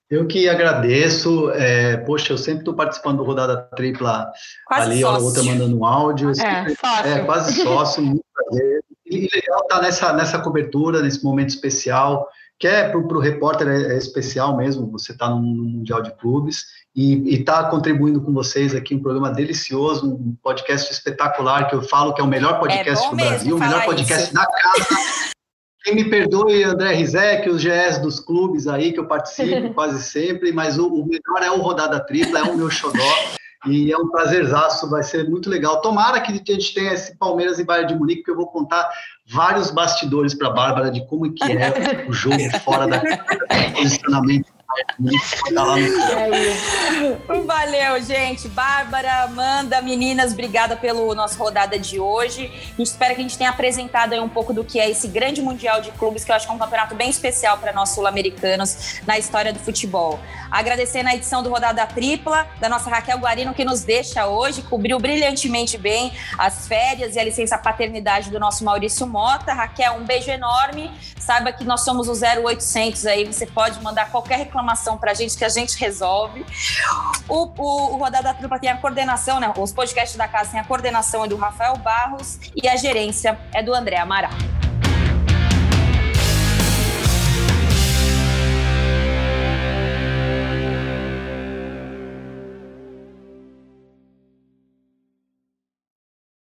Eu que agradeço. é, poxa, eu sempre estou participando do Rodada Tripla Quase ali, sócio. ou outra mandando um áudio. É, sempre- fácil. É, quase sócio, muito prazer. E legal estar nessa, nessa cobertura, nesse momento especial, que é para o repórter é, é especial mesmo, você está no, Mundial de Clubes e está contribuindo com vocês aqui um programa delicioso, um podcast espetacular, que eu falo que é o melhor podcast bom do Brasil, o melhor podcast isso. da casa. Quem me perdoe, André Rizek, os GS dos clubes aí, que eu participo (laughs) quase sempre, mas o, o melhor é o Rodada Tripla, é o meu xodó. E é um prazerzaço, vai ser muito legal. Tomara que a gente tenha esse Palmeiras e Bayern de Munique, porque eu vou contar vários bastidores para a Bárbara de como que é o jogo fora da (laughs) posicionamento É (laughs) Valeu, gente. Bárbara, Amanda, meninas, obrigada pelo nosso rodada de hoje. A espera que a gente tenha apresentado aí um pouco do que é esse grande mundial de clubes, que eu acho que é um campeonato bem especial para nós sul-americanos na história do futebol. Agradecer na edição do Rodada Tripla, da nossa Raquel Guarino, que nos deixa hoje, cobriu brilhantemente bem as férias e a licença paternidade do nosso Maurício Mota. Raquel, um beijo enorme. Saiba que nós somos o 0800 aí, você pode mandar qualquer reclamação para a gente que a gente resolve. O, o, o Rodada Tripla tem a coordenação, né? Os podcasts da casa têm a coordenação é do Rafael Barros e a gerência é do André Amaral.